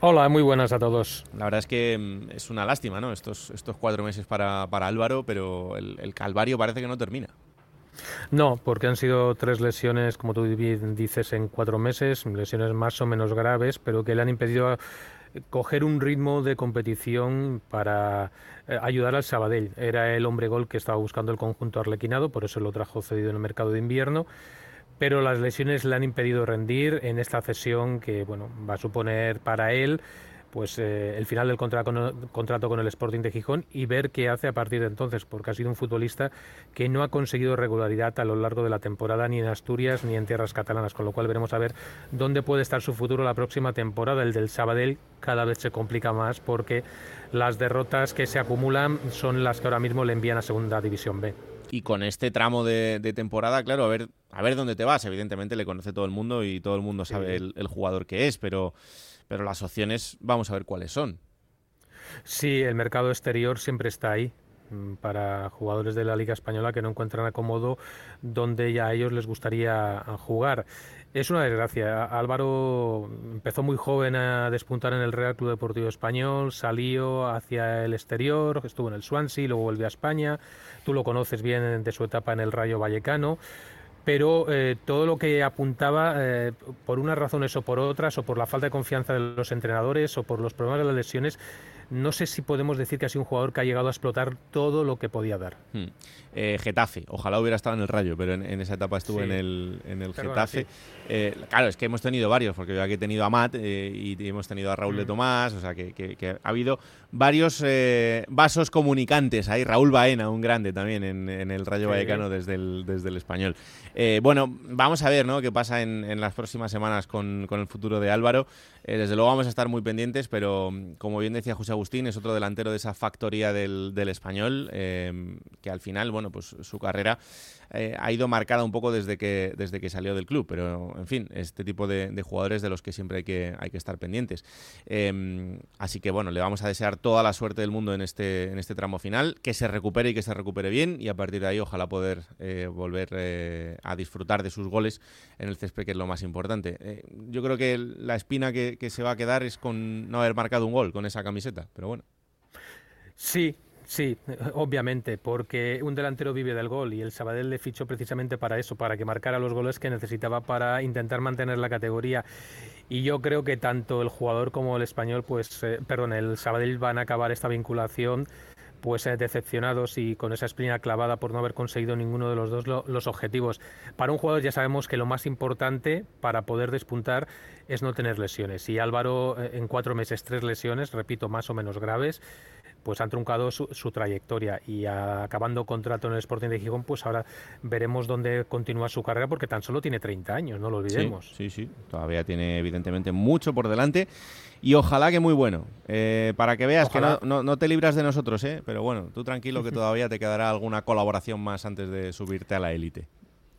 Hola, muy buenas a todos. La verdad es que mm, es una lástima, ¿no? Estos, estos cuatro meses para, para Álvaro, pero el, calvario parece que no termina. No, porque han sido tres lesiones, como tú dices, en cuatro meses, lesiones más o menos graves, pero que le han impedido coger un ritmo de competición para eh, ayudar al Sabadell. Era el hombre gol que estaba buscando el conjunto arlequinado, por eso lo trajo cedido en el mercado de invierno. Pero las lesiones le han impedido rendir en esta cesión que bueno, va a suponer para él pues eh, el final del contrato con el Sporting de Gijón y ver qué hace a partir de entonces, porque ha sido un futbolista que no ha conseguido regularidad a lo largo de la temporada ni en Asturias ni en tierras catalanas, con lo cual veremos a ver dónde puede estar su futuro la próxima temporada. El del Sabadell cada vez se complica más porque las derrotas que se acumulan son las que ahora mismo le envían a Segunda División B. Y con este tramo de, temporada, claro, a ver, a ver dónde te vas. Evidentemente le conoce todo el mundo y todo el mundo sabe el jugador que es, pero pero las opciones vamos a ver cuáles son. Sí, el mercado exterior siempre está ahí mm, para jugadores de la Liga Española que no encuentran acomodo donde ya a ellos les gustaría jugar. Es una desgracia. Álvaro empezó muy joven a despuntar en el Real Club Deportivo Español, salió hacia el exterior, estuvo en el Swansea, luego volvió a España. Tú lo conoces bien de su etapa en el Rayo Vallecano pero eh, todo lo que apuntaba, eh, por unas razones o por otras, o por la falta de confianza de los entrenadores, o por los problemas de las lesiones, no sé si podemos decir que ha sido un jugador que ha llegado a explotar todo lo que podía dar. Hmm. Eh, Getafe, ojalá hubiera estado en el Rayo, pero en, esa etapa estuvo en el, en el Getafe. Eh, claro, es que hemos tenido varios, porque aquí he tenido a Matt eh, y hemos tenido a Raúl de hmm. Tomás, o sea que, ha habido varios vasos comunicantes ahí. Raúl Baena, un grande también en, el Rayo Vallecano desde el, desde el español. bueno, vamos a ver ¿no? qué pasa en, las próximas semanas con, con el futuro de Álvaro. Desde luego vamos a estar muy pendientes, pero como bien decía José Agustín, es otro delantero de esa factoría del, español, eh, que al final, bueno, pues su carrera eh, ha ido marcada un poco desde que, desde que salió del club, pero en fin, este tipo de, jugadores de los que siempre hay que, hay que estar pendientes. Em, así que bueno, le vamos a desear toda la suerte del mundo en este, en este tramo final, que se recupere y que se recupere bien y a partir de ahí ojalá poder eh, volver eh, a disfrutar de sus goles en el césped, que es lo más importante. yo creo que la espina que, que se va a quedar es con no haber marcado un gol con esa camiseta. pero bueno. Sí, Sí, obviamente, porque un delantero vive del gol y el Sabadell le fichó precisamente para eso, para que marcara los goles que necesitaba para intentar mantener la categoría. Y yo creo que tanto el jugador como el español, pues, eh, perdón, el Sabadell van a acabar esta vinculación pues eh, decepcionados y con esa espina clavada por no haber conseguido ninguno de los dos los objetivos. Para un jugador ya sabemos que lo más importante para poder despuntar es no tener lesiones. Y Álvaro eh, en cuatro meses tres lesiones, repito, más o menos graves, pues han truncado su, trayectoria y acabando contrato en el Sporting de Gijón, pues ahora veremos dónde continúa su carrera porque tan solo tiene 30 años, no lo olvidemos. Sí, sí, todavía tiene evidentemente mucho por delante y ojalá que muy bueno. Eh, para que veas que no, no, te libras de nosotros, ¿eh? pero bueno, tú tranquilo que todavía te quedará alguna colaboración más antes de subirte a la élite.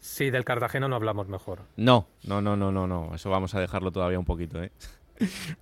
Sí, del Cartagena no hablamos mejor. No, no, no, no, no, no. Eso vamos a dejarlo todavía un poquito, ¿eh?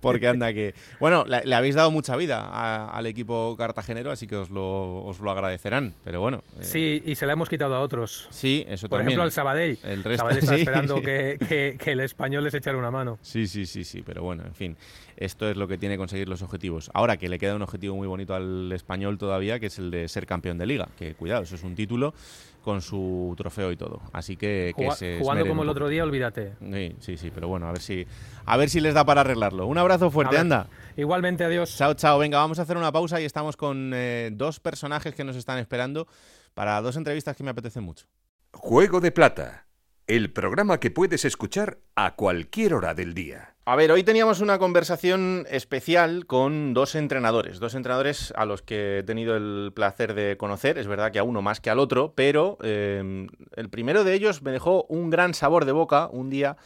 Porque anda que... Bueno, le, habéis dado mucha vida al equipo cartagenero, así que os lo, os lo agradecerán, pero bueno. Eh. Sí, y se la hemos quitado a otros. Sí, eso Por ejemplo, al Sabadell. El resto, Sabadell está [LAUGHS] esperando que, que, el español les echara una mano. Sí, sí, sí, sí, pero bueno, en fin. Esto es lo que tiene que conseguir los objetivos. Ahora que le queda un objetivo muy bonito al español todavía, que es el de ser campeón de liga. Que cuidado, eso es un título con su trofeo y todo. Así que, jugando como el otro día, olvídate. Sí, sí, sí, pero bueno, a ver si a ver si les da para arreglarlo. Un abrazo fuerte, anda. Igualmente, adiós. Chao, chao. Venga, vamos a hacer una pausa y estamos con eh, dos personajes que nos están esperando para dos entrevistas que me apetecen mucho. Juego de Plata, el programa que puedes escuchar a cualquier hora del día. A ver, hoy teníamos una conversación especial con dos entrenadores, dos entrenadores a los que he tenido el placer de conocer, es verdad que a uno más que al otro, pero eh, el primero de ellos me dejó un gran sabor de boca un día,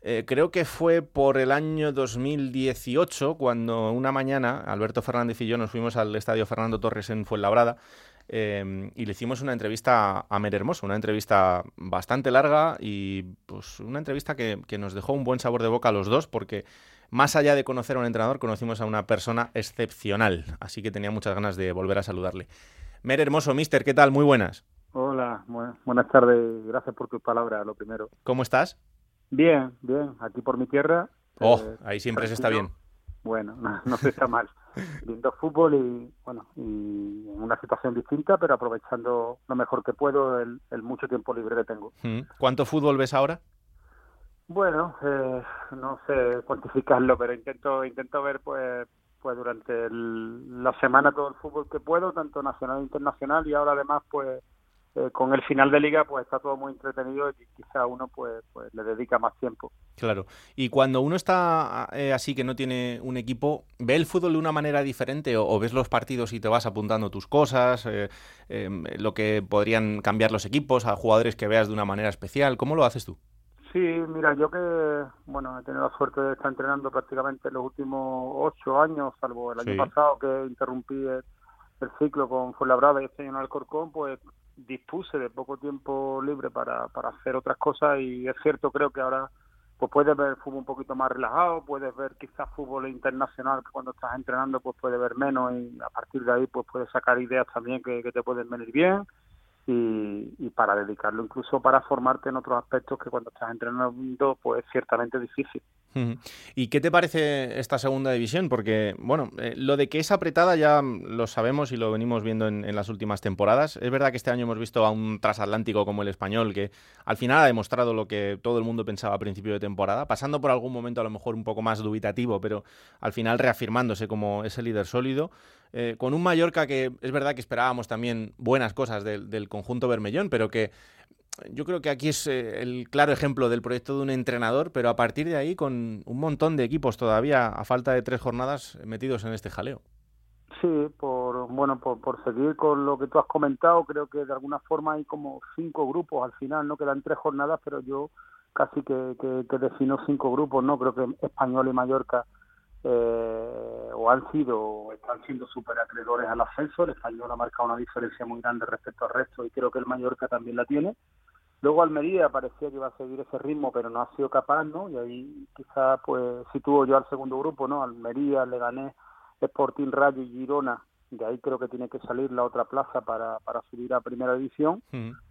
eh, creo que fue por el año 2018, cuando una mañana Alberto Fernández y yo nos fuimos al Estadio Fernando Torres en Fuenlabrada Em, y le hicimos una entrevista a Mer Hermoso, una entrevista bastante larga y pues una entrevista que, nos dejó un buen sabor de boca a los dos porque más allá de conocer a un entrenador, conocimos a una persona excepcional, así que tenía muchas ganas de volver a saludarle. Mer Hermoso, mister, ¿qué tal? Muy buenas. Hola, buenas tardes, gracias por tus palabras, lo primero. ¿Cómo estás? Bien, bien, aquí por mi tierra. Oh, eh, ahí siempre se está bien. Bueno, [LAUGHS] no se está mal viendo fútbol y bueno y en una situación distinta pero aprovechando lo mejor que puedo el, mucho tiempo libre que tengo mm. ¿cuánto fútbol ves ahora? bueno eh, no sé cuantificarlo pero intento intento ver pues pues durante la semana todo el fútbol que puedo tanto nacional e internacional y ahora además pues eh, con el final de liga pues está todo muy entretenido y quizá uno pues, pues le dedica más tiempo. Claro. Y cuando uno está eh, así que no tiene un equipo, ¿ve el fútbol de una manera diferente o, ves los partidos y te vas apuntando tus cosas, eh, em, lo que podrían cambiar los equipos, a jugadores que veas de una manera especial? ¿Cómo lo haces tú? Sí, mira, yo que, bueno, he tenido la suerte de estar entrenando prácticamente los últimos ocho años, salvo el año pasado que interrumpí el, ciclo con Fuenlabrada y este año en Alcorcón, pues dispuse de poco tiempo libre para, para hacer otras cosas y es cierto, creo que ahora pues puedes ver fútbol un poquito más relajado, puedes ver quizás fútbol internacional que cuando estás entrenando pues puedes ver menos y a partir de ahí pues puedes sacar ideas también que, que te pueden venir bien y, y, para dedicarlo incluso para formarte en otros aspectos que cuando estás entrenando pues es ciertamente difícil. ¿Y qué te parece esta segunda división? Porque, bueno, eh, lo de que es apretada ya lo sabemos y lo venimos viendo en, las últimas temporadas. Es verdad que este año hemos visto a un transatlántico como el español que al final ha demostrado lo que todo el mundo pensaba a principio de temporada, pasando por algún momento a lo mejor un poco más dubitativo, pero al final reafirmándose como ese líder sólido. Eh, con un Mallorca que es verdad que esperábamos también buenas cosas del, del conjunto Bermellón, pero que yo creo que aquí es eh, el claro ejemplo del proyecto de un entrenador, pero a partir de ahí con un montón de equipos todavía a falta de tres jornadas metidos en este jaleo. Sí, por bueno, por, seguir con lo que tú has comentado, creo que de alguna forma hay como cinco grupos al final, no quedan tres jornadas, pero yo casi que, que, defino cinco grupos, no creo que Español y Mallorca eh, o han sido o están siendo super acreedores al ascenso. El español ha marcado una diferencia muy grande respecto al resto y creo que el Mallorca también la tiene. Luego Almería parecía que iba a seguir ese ritmo, pero no ha sido capaz, ¿no? Y ahí quizá pues sitúo yo al segundo grupo, ¿no? Almería, Leganés, Sporting Rayo y Girona. De ahí creo que tiene que salir la otra plaza para, para subir a primera división.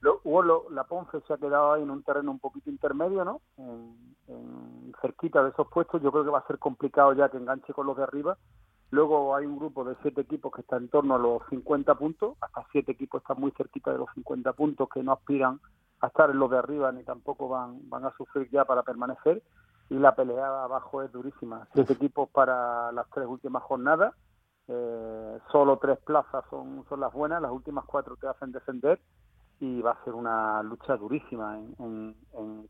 Luego la Ponce se ha quedado ahí en un terreno un poquito intermedio, ¿no? En, cerquita de esos puestos. Yo creo que va a ser complicado ya que enganche con los de arriba Luego hay un grupo de siete equipos que está en torno a los 50 puntos, hasta siete equipos están muy cerquita de los 50 puntos que no aspiran a estar en los de arriba ni tampoco van, van a sufrir ya para permanecer. Y la pelea abajo es durísima. Siete equipos para las tres últimas jornadas, eh, solo tres plazas son, son las buenas, las últimas cuatro te hacen descender. Y va a ser una lucha durísima en,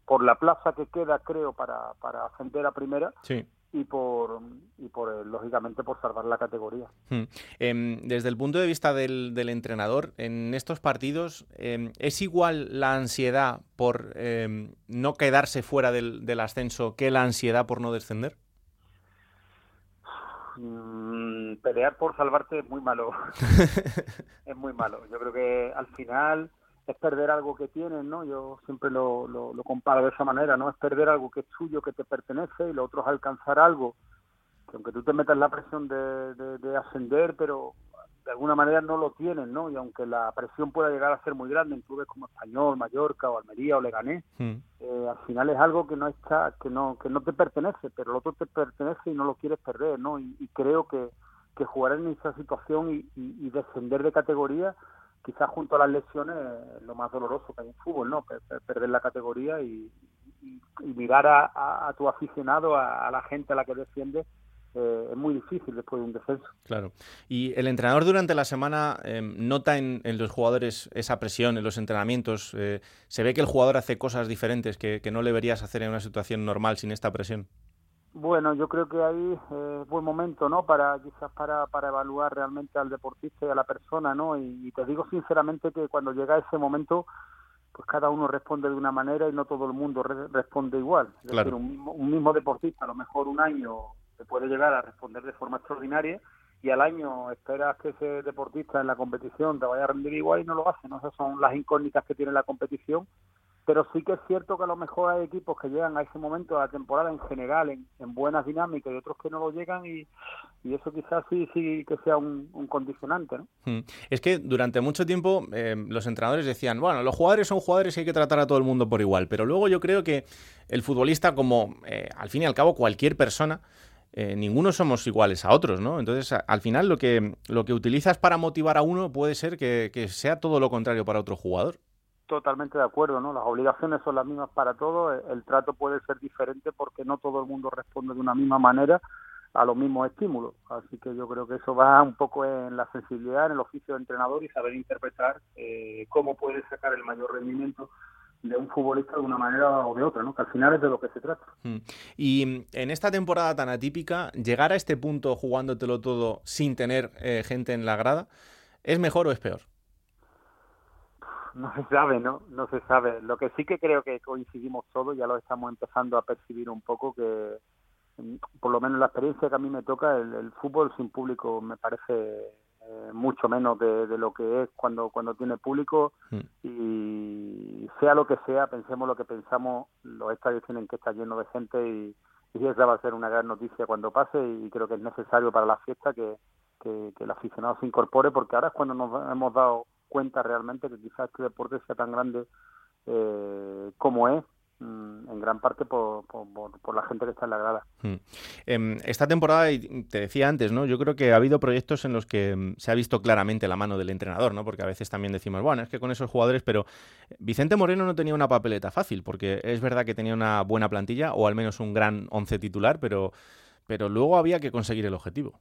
por la plaza que queda, creo, para, para ascender a primera. Sí y por, y por eh, lógicamente por salvar la categoría. Hmm. Em, desde el punto de vista del, del entrenador, en estos partidos, em, ¿es igual la ansiedad por em, no quedarse fuera del, del, ascenso que la ansiedad por no descender? Mm, pelear por salvarte es muy malo. [LAUGHS] es muy malo. Yo creo que al final es perder algo que tienes, ¿no? Yo siempre lo, lo, comparo de esa manera, ¿no? Es perder algo que es tuyo, que te pertenece, y lo otro es alcanzar algo, que aunque tú te metas la presión de, de, ascender, pero de alguna manera no lo tienes, ¿no? Y aunque la presión pueda llegar a ser muy grande en clubes como Español, Mallorca o Almería o Leganés, hmm. eh, al final es algo que no está, que no, que no te pertenece, pero el otro te pertenece y no lo quieres perder, ¿no? Y, creo que, que jugar en esa situación y, y descender de categoría quizás junto a las lesiones lo más doloroso que hay en fútbol, ¿no? Perder la categoría y, mirar a, tu aficionado, a, la gente a la que defiende, eh, es muy difícil después de un descenso. Claro. Y el entrenador durante la semana em, nota en, los jugadores esa presión en los entrenamientos. Eh, ¿Se ve que el jugador hace cosas diferentes que, que no le verías hacer en una situación normal sin esta presión? Bueno, yo creo que ahí es buen momento, ¿no? Para quizás para, para evaluar realmente al deportista y a la persona, ¿no? Y, te digo sinceramente que cuando llega ese momento, pues cada uno responde de una manera y no todo el mundo responde igual. Es decir, un, un, mismo deportista, a lo mejor un año te puede llegar a responder de forma extraordinaria y al año esperas que ese deportista en la competición te vaya a rendir igual y no lo hace, ¿no? Esas son las incógnitas que tiene la competición pero sí que es cierto que a lo mejor hay equipos que llegan a ese momento de la temporada en general en, buenas dinámicas y otros que no lo llegan y, eso quizás sí sí que sea un, condicionante ¿no? Hmm. es que durante mucho tiempo eh, los entrenadores decían bueno los jugadores son jugadores y hay que tratar a todo el mundo por igual pero luego yo creo que el futbolista como eh, al fin y al cabo cualquier persona eh, ninguno somos iguales a otros, ¿no? Entonces, al final lo que, lo que utilizas para motivar a uno puede ser que sea todo lo contrario para otro jugador totalmente de acuerdo, ¿no? Las obligaciones son las mismas para todos, el, trato puede ser diferente porque no todo el mundo responde de una misma manera a los mismos estímulos. Así que yo creo que eso va un poco en la sensibilidad, en el oficio de entrenador y saber interpretar eh, cómo puede sacar el mayor rendimiento de un futbolista de una manera o de otra, ¿no? Que al final es de lo que se trata. Hmm. Y en esta temporada tan atípica, llegar a este punto jugándotelo todo sin tener eh, gente en la grada, ¿es mejor o es peor? No se sabe, ¿no? No se sabe. Lo que sí que creo que coincidimos todos, ya lo estamos empezando a percibir un poco, que mm, por lo menos la experiencia que a mí me toca, el, fútbol sin público me parece eh, mucho menos de, lo que es cuando, cuando tiene público mm. y sea lo que sea, pensemos lo que pensamos, los estadios tienen que estar llenos de gente y, y esa va a ser una gran noticia cuando pase y creo que es necesario para la fiesta que, que, que el aficionado se incorpore porque ahora es cuando nos hemos dado cuenta realmente que quizás este deporte sea tan grande eh, como es mm, en gran parte por, por, la gente que está en la grada. Hmm. Em, esta temporada, te decía antes, ¿no? Yo creo que ha habido proyectos en los que mm, se ha visto claramente la mano del entrenador, ¿no? Porque a veces también decimos, bueno, es que con esos jugadores, pero Vicente Moreno no tenía una papeleta fácil, porque es verdad que tenía una buena plantilla, o al menos un gran once titular, pero, pero luego había que conseguir el objetivo.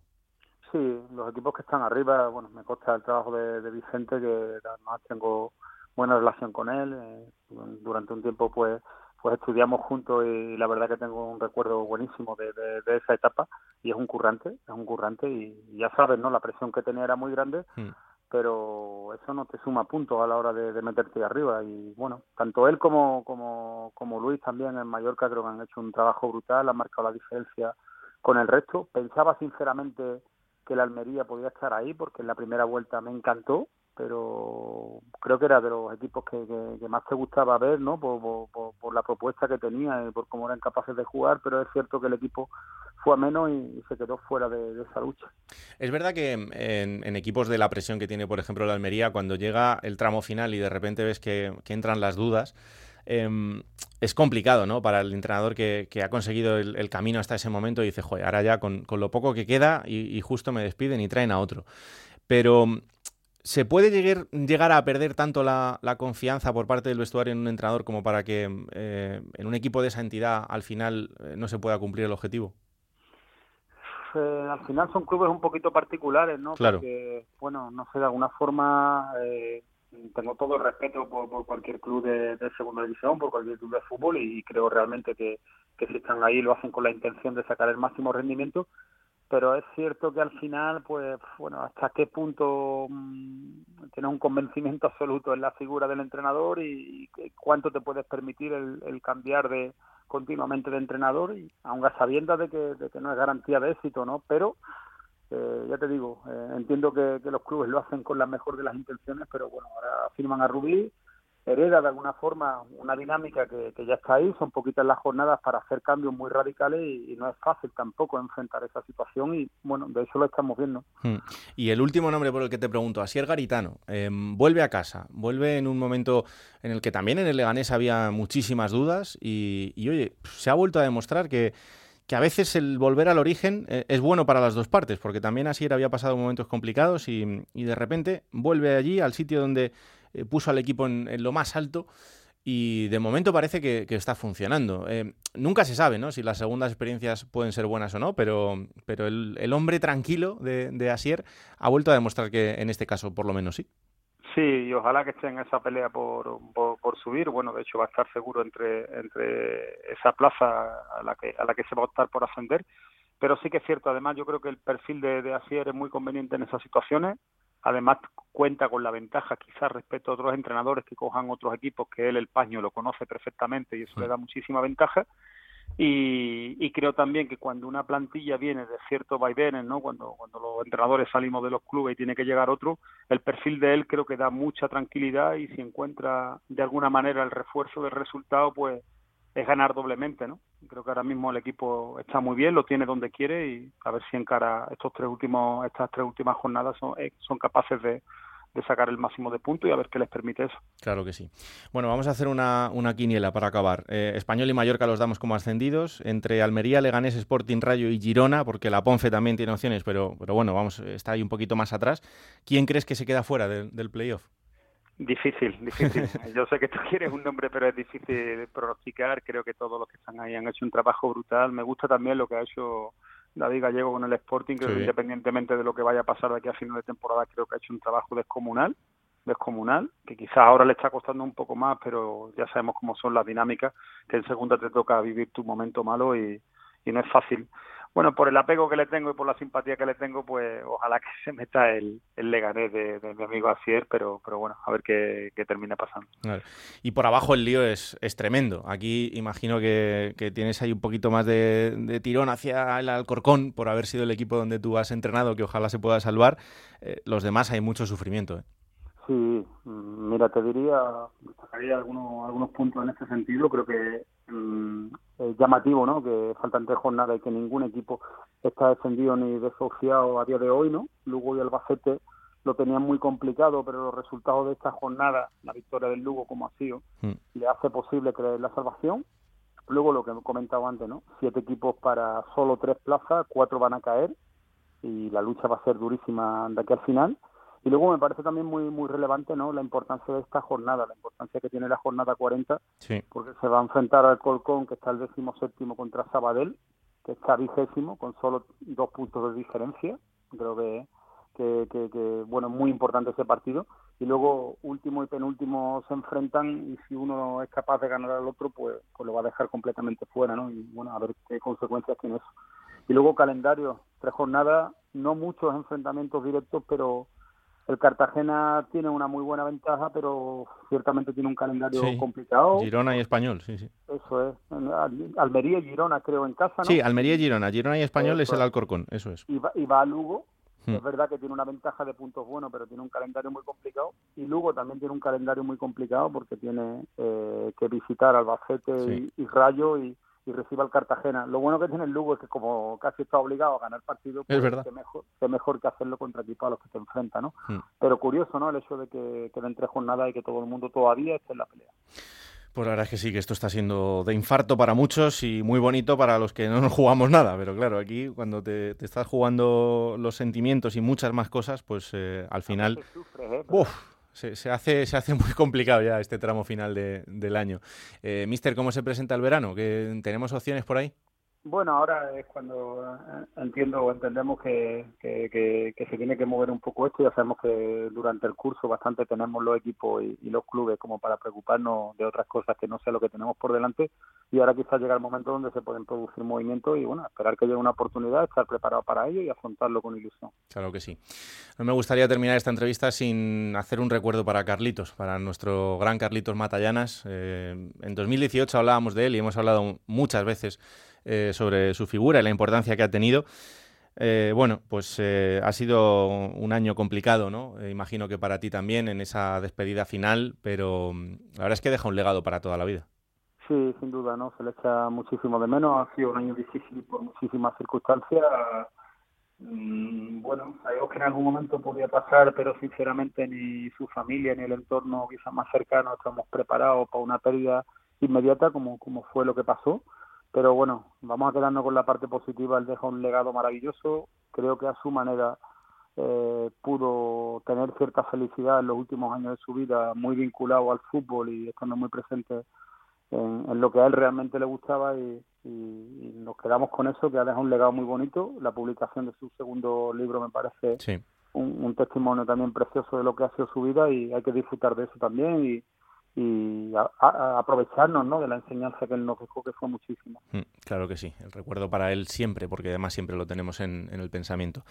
Sí, los equipos que están arriba, bueno, me consta el trabajo de, Vicente, que además tengo buena relación con él. Eh, durante un tiempo, pues, pues estudiamos juntos y la verdad que tengo un recuerdo buenísimo de, esa etapa. Y es un currante, es un currante y, ya sabes, ¿no? La presión que tenía era muy grande, mm. pero eso no te suma puntos a la hora de, meterte arriba. Y bueno, tanto él como, como, como Luis también en Mallorca creo que han hecho un trabajo brutal, han marcado la diferencia con el resto. Pensaba sinceramente que la Almería podía estar ahí porque en la primera vuelta me encantó, pero creo que era de los equipos que, más te gustaba ver, ¿no? Por, por, la propuesta que tenía y por cómo eran capaces de jugar, pero es cierto que el equipo fue a menos y, se quedó fuera de, esa lucha. Es verdad que en, equipos de la presión que tiene, por ejemplo, la Almería, cuando llega el tramo final y de repente ves que, entran las dudas, em, es complicado, ¿no? Para el entrenador que, ha conseguido el, camino hasta ese momento y dice, joder, ahora ya con, lo poco que queda y, justo me despiden y traen a otro. Pero ¿se puede llegar, llegar a perder tanto la, confianza por parte del vestuario en un entrenador como para que eh, en un equipo de esa entidad al final eh, no se pueda cumplir el objetivo? Eh, al final son clubes un poquito particulares, ¿no? Claro. Porque, bueno, no sé, de alguna forma tengo todo el respeto por, cualquier club de, segunda división, por cualquier club de fútbol y creo realmente que, si están ahí lo hacen con la intención de sacar el máximo rendimiento. Pero es cierto que al final, pues, bueno, hasta qué punto mmm, tienes un convencimiento absoluto en la figura del entrenador y, cuánto te puedes permitir el, cambiar de continuamente de entrenador, y aun a sabiendas de que, de que no es garantía de éxito, ¿no? Pero eh, ya te digo, eh, entiendo que, los clubes lo hacen con la mejor de las intenciones, pero bueno, ahora firman a Rubí, hereda de alguna forma una dinámica que, ya está ahí, son poquitas las jornadas para hacer cambios muy radicales y, no es fácil tampoco enfrentar esa situación y bueno, de eso lo estamos viendo. Hmm. Y el último nombre por el que te pregunto, Asier Garitano, em, vuelve a casa, vuelve en un momento en el que también en el Leganés había muchísimas dudas y, y oye, se ha vuelto a demostrar que que a veces el volver al origen eh, es bueno para las dos partes, porque también Asier había pasado momentos complicados y, de repente vuelve allí, al sitio donde eh, puso al equipo en, lo más alto y de momento parece que, está funcionando. Eh, nunca se sabe ¿no? si las segundas experiencias pueden ser buenas o no, pero, pero el, hombre tranquilo de Asier ha vuelto a demostrar que en este caso por lo menos sí. Sí, y ojalá que esté en esa pelea por, por, subir. Bueno, de hecho va a estar seguro entre, entre esa plaza a la, que, a la que se va a optar por ascender. Pero sí que es cierto, además yo creo que el perfil de, de Asier es muy conveniente en esas situaciones. Además cuenta con la ventaja quizás respecto a otros entrenadores que cojan otros equipos que él el paño lo conoce perfectamente y eso le da muchísima ventaja y, creo también que cuando una plantilla viene de ciertos vaivenes, ¿no? Cuando, cuando los entrenadores salimos de los clubes y tiene que llegar otro, el perfil de él creo que da mucha tranquilidad y si encuentra de alguna manera el refuerzo del resultado, pues es ganar doblemente, ¿no? Creo que ahora mismo el equipo está muy bien, lo tiene donde quiere y a ver si encara estos tres últimos, estas tres últimas jornadas son, eh, son capaces de, de sacar el máximo de puntos y a ver qué les permite eso. Claro que sí. Bueno, vamos a hacer una, una quiniela para acabar. Eh, Español y Mallorca los damos como ascendidos. Entre Almería, Leganés, Sporting, Rayo y Girona, porque la Ponce también tiene opciones, pero, pero bueno, vamos, está ahí un poquito más atrás. ¿Quién crees que se queda fuera del playoff? Difícil, difícil. [LAUGHS] Yo sé que tú quieres un nombre, pero es difícil pronosticar. Creo que todos los que están ahí han hecho un trabajo brutal. Me gusta también lo que ha hecho David Gallego con el Sporting, que independientemente de lo que vaya a pasar de aquí a final de temporada, creo que ha hecho un trabajo descomunal, descomunal, que quizás ahora le está costando un poco más, pero ya sabemos cómo son las dinámicas, que en segunda te toca vivir tu momento malo y, y no es fácil bueno, por el apego que le tengo y por la simpatía que le tengo, pues ojalá que se meta el, el Leganés de, mi amigo Asier, pero, pero bueno, a ver qué, qué termina pasando. Y por abajo el lío es, es tremendo. Aquí imagino que, que, tienes ahí un poquito más de, tirón hacia el Alcorcón por haber sido el equipo donde tú has entrenado, que ojalá se pueda salvar. Eh, los demás hay mucho sufrimiento. ¿eh? Sí, mira, te diría, destacaría algunos, algunos puntos en este sentido. Creo que mm, es llamativo, ¿no? Que faltan tres jornadas y que ningún equipo está defendido ni desociado a día de hoy, ¿no? Lugo y Albacete lo tenían muy complicado, pero los resultados de esta jornada, la victoria del Lugo como ha sido, mm. le hace posible creer la salvación. Luego lo que he comentado antes, ¿no? Siete equipos para solo tres plazas, cuatro van a caer y la lucha va a ser durísima de aquí al final. Y luego me parece también muy muy relevante no la importancia de esta jornada, la importancia que tiene la jornada 40, porque se va a enfrentar al Colcón, que está el décimo séptimo contra Sabadell, que está vigésimo, con solo dos puntos de diferencia. Creo que, que, que, bueno, es muy importante ese partido. Y luego último y penúltimo se enfrentan y si uno es capaz de ganar al otro, pues, pues lo va a dejar completamente fuera, ¿no? Y bueno, a ver qué consecuencias tiene eso. Y luego calendario, tres jornadas, no muchos enfrentamientos directos, pero el Cartagena tiene una muy buena ventaja, pero ciertamente tiene un calendario complicado. Girona y Español, sí, sí. Eso es. Almería y Girona, creo, en casa, ¿no? Sí, Almería y Girona. Girona y Español es el Alcorcón, eso es. Y va, y va a Lugo. Hmm. Es verdad que tiene una ventaja de puntos buenos, pero tiene un calendario muy complicado. Y Lugo también tiene un calendario muy complicado porque tiene eh, que visitar Albacete y Rayo y y reciba al Cartagena. Lo bueno que tiene el Lugo es que como casi está obligado a ganar partido, pues es Que mejor, que mejor que hacerlo contra equipos a los que se enfrenta, ¿no? Hmm. Pero curioso, ¿no? El hecho de que queden tres jornadas y que todo el mundo todavía esté en la pelea. Pues la verdad es que sí, que esto está siendo de infarto para muchos y muy bonito para los que no nos jugamos nada. Pero claro, aquí cuando te, estás jugando los sentimientos y muchas más cosas, pues eh, al final... ¿eh? Se, hace, se hace [LAUGHS] muy complicado ya este tramo final del año. Eh, Mister, ¿cómo se presenta el verano? ¿Que ¿Tenemos opciones por ahí? Bueno, ahora es cuando eh, entiendo o entendemos que, que, se tiene que mover un poco esto. Ya sabemos que durante el curso bastante tenemos los equipos y, los clubes como para preocuparnos de otras cosas que no sea lo que tenemos por delante. Y ahora quizás llega el momento donde se pueden producir movimientos y bueno, esperar que llegue una oportunidad, estar preparado para ello y afrontarlo con ilusión. Claro que sí. No me gustaría terminar esta entrevista sin hacer un recuerdo para Carlitos, para nuestro gran Carlitos Matallanas. Eh, en 2018 hablábamos de él y hemos hablado muchas veces eh, sobre su figura y la importancia que ha tenido. Eh, bueno, pues eh, ha sido un año complicado, ¿no? imagino que para ti también en esa despedida final, pero mm, la verdad es que deja un legado para toda la vida. Sí, sin duda, ¿no? Se le echa muchísimo de menos. Ha sido un año difícil por muchísimas circunstancias. Mm, bueno, sabemos que en algún momento podía pasar, pero sinceramente ni su familia ni el entorno quizás más cercano estamos preparados para una pérdida inmediata como, como fue lo que pasó. Pero bueno, vamos a quedarnos con la parte positiva. Él deja un legado maravilloso. Creo que a su manera eh, pudo tener cierta felicidad en los últimos años de su vida, muy vinculado al fútbol y estando muy presente en, lo que a él realmente le gustaba y, nos quedamos con eso, que ha dejado un legado muy bonito. La publicación de su segundo libro me parece un, un, testimonio también precioso de lo que ha sido su vida y hay que disfrutar de eso también y, y aprovecharnos ¿no? de la enseñanza que él nos dejó, que fue muchísimo. Mm, claro que sí, el recuerdo para él siempre, porque además siempre lo tenemos en, el pensamiento.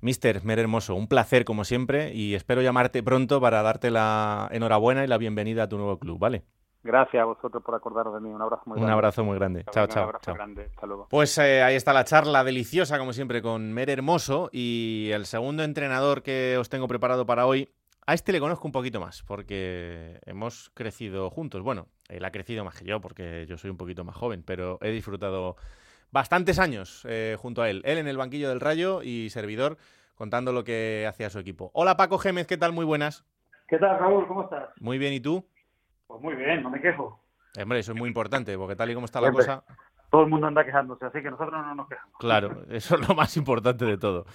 Mister, Mer Hermoso, un placer como siempre y espero llamarte pronto para darte la enhorabuena y la bienvenida a tu nuevo club, ¿vale? Gracias a vosotros por acordaros de mí. Un abrazo muy grande. Un abrazo muy grande. Chao, chao. Un abrazo grande. Hasta luego. Pues eh, ahí está la charla deliciosa, como siempre, con Mer Hermoso. Y el segundo entrenador que os tengo preparado para hoy a este le conozco un poquito más, porque hemos crecido juntos. Bueno, él ha crecido más que yo, porque yo soy un poquito más joven, pero he disfrutado bastantes años eh, junto a él. Él en el banquillo del Rayo y servidor contando lo que hacía su equipo. Hola Paco Gémez, ¿qué tal? Muy buenas. ¿Qué tal, Raúl? ¿Cómo estás? Muy bien, ¿y tú? Pues muy bien, no me quejo. Hombre, eso es muy importante, porque tal y como está la cosa todo el mundo anda quejándose, así que nosotros no nos quejamos. Claro, [LAUGHS] eso es lo más importante de todo.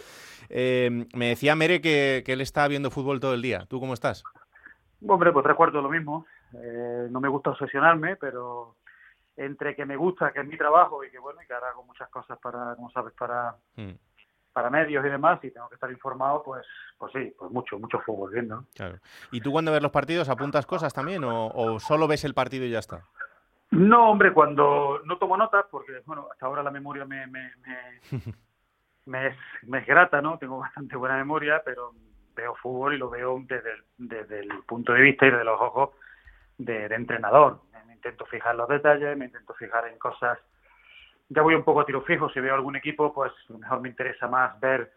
Eh, me decía Mere que, él está viendo fútbol todo el día. ¿Tú cómo estás? Hombre, pues recuerdo lo mismo. Eh, no me gusta obsesionarme, pero entre que me gusta, que es mi trabajo y que bueno, y que ahora hago muchas cosas para, como sabes, para, hmm. para medios y demás, y tengo que estar informado, pues, pues sí, pues mucho, mucho fútbol viendo. Claro. ¿Y tú cuando ves los partidos apuntas cosas también o, o solo ves el partido y ya está? No, hombre, cuando no tomo notas, porque bueno, hasta ahora la memoria me, me, [LAUGHS] me, es, me es grata, ¿no? Tengo bastante buena memoria, pero veo fútbol y lo veo desde el, desde el punto de vista y desde los ojos de, entrenador. Me intento fijar los detalles, me intento fijar en cosas. Ya voy un poco a tiro fijo. Si veo algún equipo, pues a lo mejor me interesa más ver,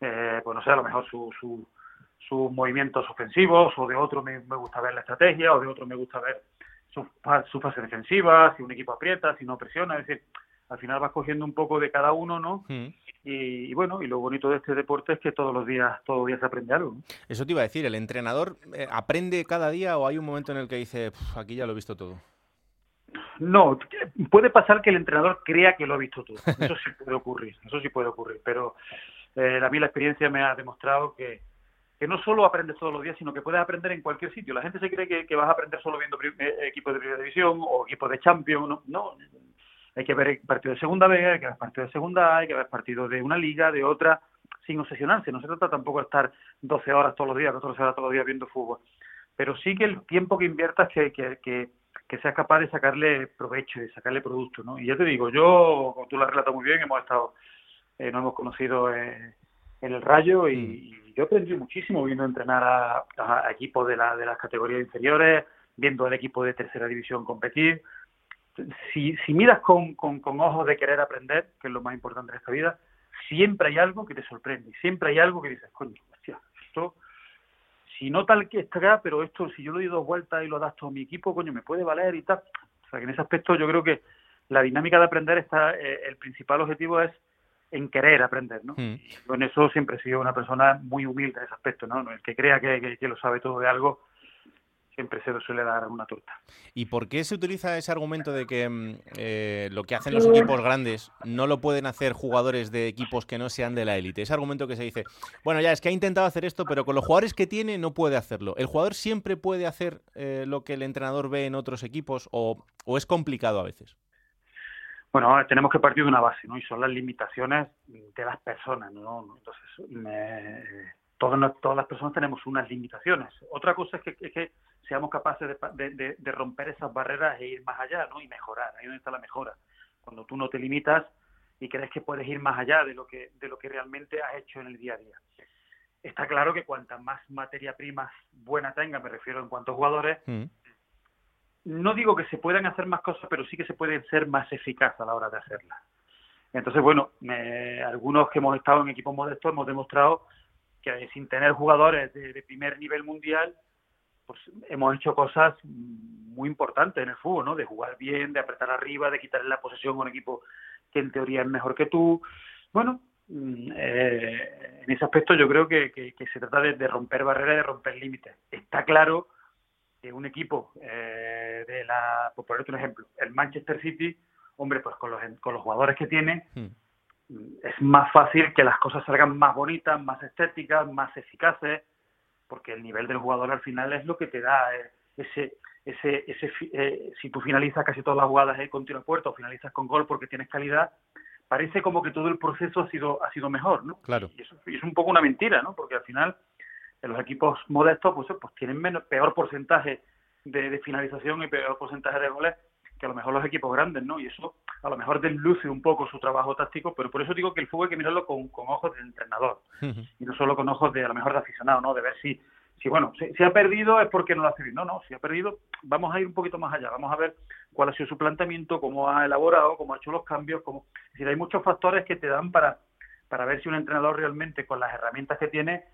eh, pues no sé, a lo mejor su, su, sus movimientos ofensivos, o de otro me, me gusta ver la estrategia, o de otro me gusta ver su, su fase defensiva, si un equipo aprieta, si no presiona, es decir, al final vas cogiendo un poco de cada uno, ¿no? Mm. Y, bueno, y lo bonito de este deporte es que todos los días, todos los días se aprende algo. Eso te iba a decir, ¿el entrenador eh, aprende cada día o hay un momento en el que dice, aquí ya lo he visto todo? No, puede pasar que el entrenador crea que lo ha visto todo. [LAUGHS] Eso sí puede ocurrir, eso sí puede ocurrir. Pero eh, a mí la experiencia me ha demostrado que, que no solo aprendes todos los días, sino que puedes aprender en cualquier sitio. La gente se cree que, vas a aprender solo viendo eh, equipos de primera división o equipos de Champions. No, hay que ver partidos de segunda B, hay que ver partidos de segunda A, hay que ver partidos de una liga, de otra, sin obsesionarse. No se trata tampoco de estar 12 horas todos los días, 14 horas todos los días viendo fútbol. Pero sí que el tiempo que inviertas que seas capaz de sacarle provecho, de sacarle producto. ¿no? Y ya te digo, yo, como tú lo has relatado muy bien, hemos estado, eh, nos hemos conocido eh, en el Rayo y, mm yo aprendí muchísimo viendo entrenar a, equipos de, la, de las categorías inferiores, viendo al equipo de tercera división competir. Si, si miras con, con, ojos de querer aprender, que es lo más importante de esta vida, siempre hay algo que te sorprende, siempre hay algo que dices, coño, hostia, esto, si no tal que está, pero esto, si yo lo doy dos vueltas y lo adapto a mi equipo, coño, me puede valer y tal. O sea, que en ese aspecto yo creo que la dinámica de aprender está, eh, el principal objetivo es en querer aprender, ¿no? Mm. Con eso siempre he sido una persona muy humilde en ese aspecto, ¿no? El que crea que, que, lo sabe todo de algo, siempre se suele dar una torta. ¿Y por qué se utiliza ese argumento de que mm, eh, lo que hacen los equipos grandes no lo pueden hacer jugadores de equipos que no sean de la élite? Ese argumento que se dice, bueno, ya es que ha intentado hacer esto, pero con los jugadores que tiene no puede hacerlo. ¿El jugador siempre puede hacer eh, lo que el entrenador ve en otros equipos o, o es complicado a veces? Bueno, tenemos que partir de una base, ¿no? Y son las limitaciones de las personas, ¿no? Entonces, me, todas, todas las personas tenemos unas limitaciones. Otra cosa es que, que seamos capaces de, de, romper esas barreras e ir más allá, ¿no? Y mejorar. Ahí donde está la mejora. Cuando tú no te limitas y crees que puedes ir más allá de lo que, de lo que realmente has hecho en el día a día. Está claro que cuanta más materia prima buena tenga, me refiero en cuanto jugadores, mm no digo que se puedan hacer más cosas, pero sí que se pueden ser más eficaces a la hora de hacerlas. Entonces, bueno, algunos que hemos estado en equipos modestos hemos demostrado que sin tener jugadores de, primer nivel mundial, pues hemos hecho cosas muy importantes en el fútbol, ¿no? De jugar bien, de apretar arriba, de quitarle la posesión a un equipo que en teoría es mejor que tú. Bueno, mm, eh, en ese aspecto yo creo que, se trata de, de romper barreras, de romper límites. Está claro un equipo eh, de la, por ponerte un ejemplo, el Manchester City, hombre, pues con los, con los jugadores que tiene, hmm. es más fácil que las cosas salgan más bonitas, más estéticas, más eficaces, porque el nivel del jugador al final es lo que te da eh, ese, ese, ese eh, si tú finalizas casi todas las jugadas eh, con tiro a puerta o finalizas con gol porque tienes calidad, parece como que todo el proceso ha sido ha sido mejor, ¿no? Claro. Y eso es un poco una mentira, ¿no? Porque al final en los equipos modestos pues, pues tienen menos, peor porcentaje de, finalización y peor porcentaje de goles que a lo mejor los equipos grandes, ¿no? Y eso a lo mejor desluce un poco su trabajo táctico, pero por eso digo que el fútbol hay que mirarlo con, con ojos del entrenador y no solo con ojos de a lo mejor de aficionado, ¿no? De ver si, si bueno, si, ha perdido es porque no lo hace bien. No, no, si ha perdido, vamos a ir un poquito más allá, vamos a ver cuál ha sido su planteamiento, cómo ha elaborado, cómo ha hecho los cambios, cómo... Es decir, hay muchos factores que te dan para, para ver si un entrenador realmente con las herramientas que tiene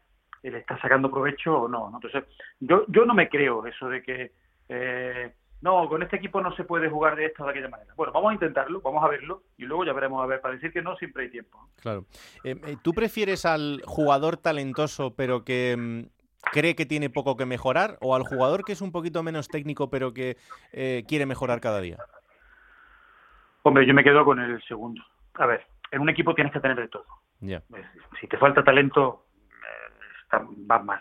le está sacando provecho o no, Entonces, yo, yo no me creo eso de que, eh, no, con este equipo no se puede jugar de esta o de aquella manera. Bueno, vamos a intentarlo, vamos a verlo y luego ya veremos a ver. Para decir que no, siempre hay tiempo. Claro. Eh, eh, ¿Tú prefieres al jugador talentoso pero que mm, cree que tiene poco que mejorar o al jugador que es un poquito menos técnico pero que quiere mejorar cada día? Hombre, yo me quedo con el segundo. A ver, en un equipo tienes que tener de todo. Si te falta talento, va mal.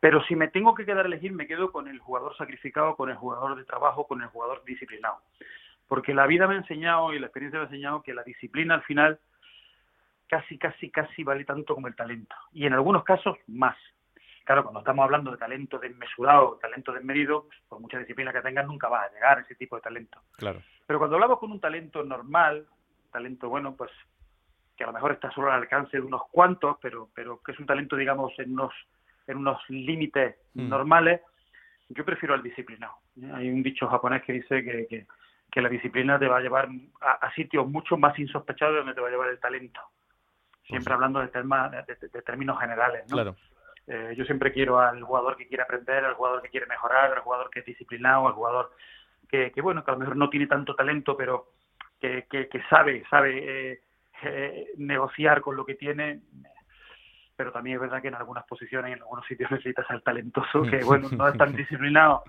Pero si me tengo que quedar a elegir, me quedo con el jugador sacrificado, con el jugador de trabajo, con el jugador disciplinado. Porque la vida me ha enseñado y la experiencia me ha enseñado que la disciplina al final casi, casi, casi vale tanto como el talento. Y en algunos casos más. Claro, cuando estamos hablando de talento desmesurado, talento desmedido, pues, por mucha disciplina que tengas, nunca vas a llegar a ese tipo de talento. Claro. Pero cuando hablamos con un talento normal, talento bueno, pues que a lo mejor está solo al alcance de unos cuantos, pero, pero que es un talento, digamos, en unos, en unos límites mm. normales, yo prefiero al disciplinado. ¿eh? Hay un dicho japonés que dice que, que, la disciplina te va a llevar a, sitios mucho más insospechados de donde te va a llevar el talento. Siempre pues hablando de, de, términos generales. ¿no? Claro. Eh, yo siempre quiero al jugador que quiere aprender, al jugador que quiere mejorar, al jugador que es disciplinado, al jugador que, que bueno, que a lo mejor no tiene tanto talento, pero que, que, sabe, sabe eh, eh, negociar con lo que tiene, pero también es verdad que en algunas posiciones, en algunos sitios [LAUGHS] necesitas al talentoso, que bueno, no es tan [LAUGHS] disciplinado,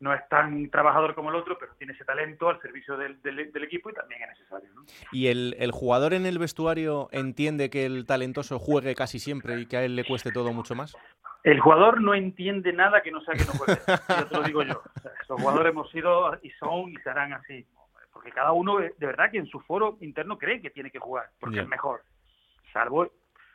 no es tan trabajador como el otro, pero tiene ese talento al servicio del, del, equipo y también es necesario. ¿Y el, el, jugador en el vestuario entiende que el talentoso juegue casi siempre y que a él le cueste todo mucho más? El jugador no entiende nada que no sea que no juegue. Yo te lo digo yo. los jugadores hemos sido y son y serán así porque cada uno de verdad que en su foro interno cree que tiene que jugar, porque es mejor. Salvo,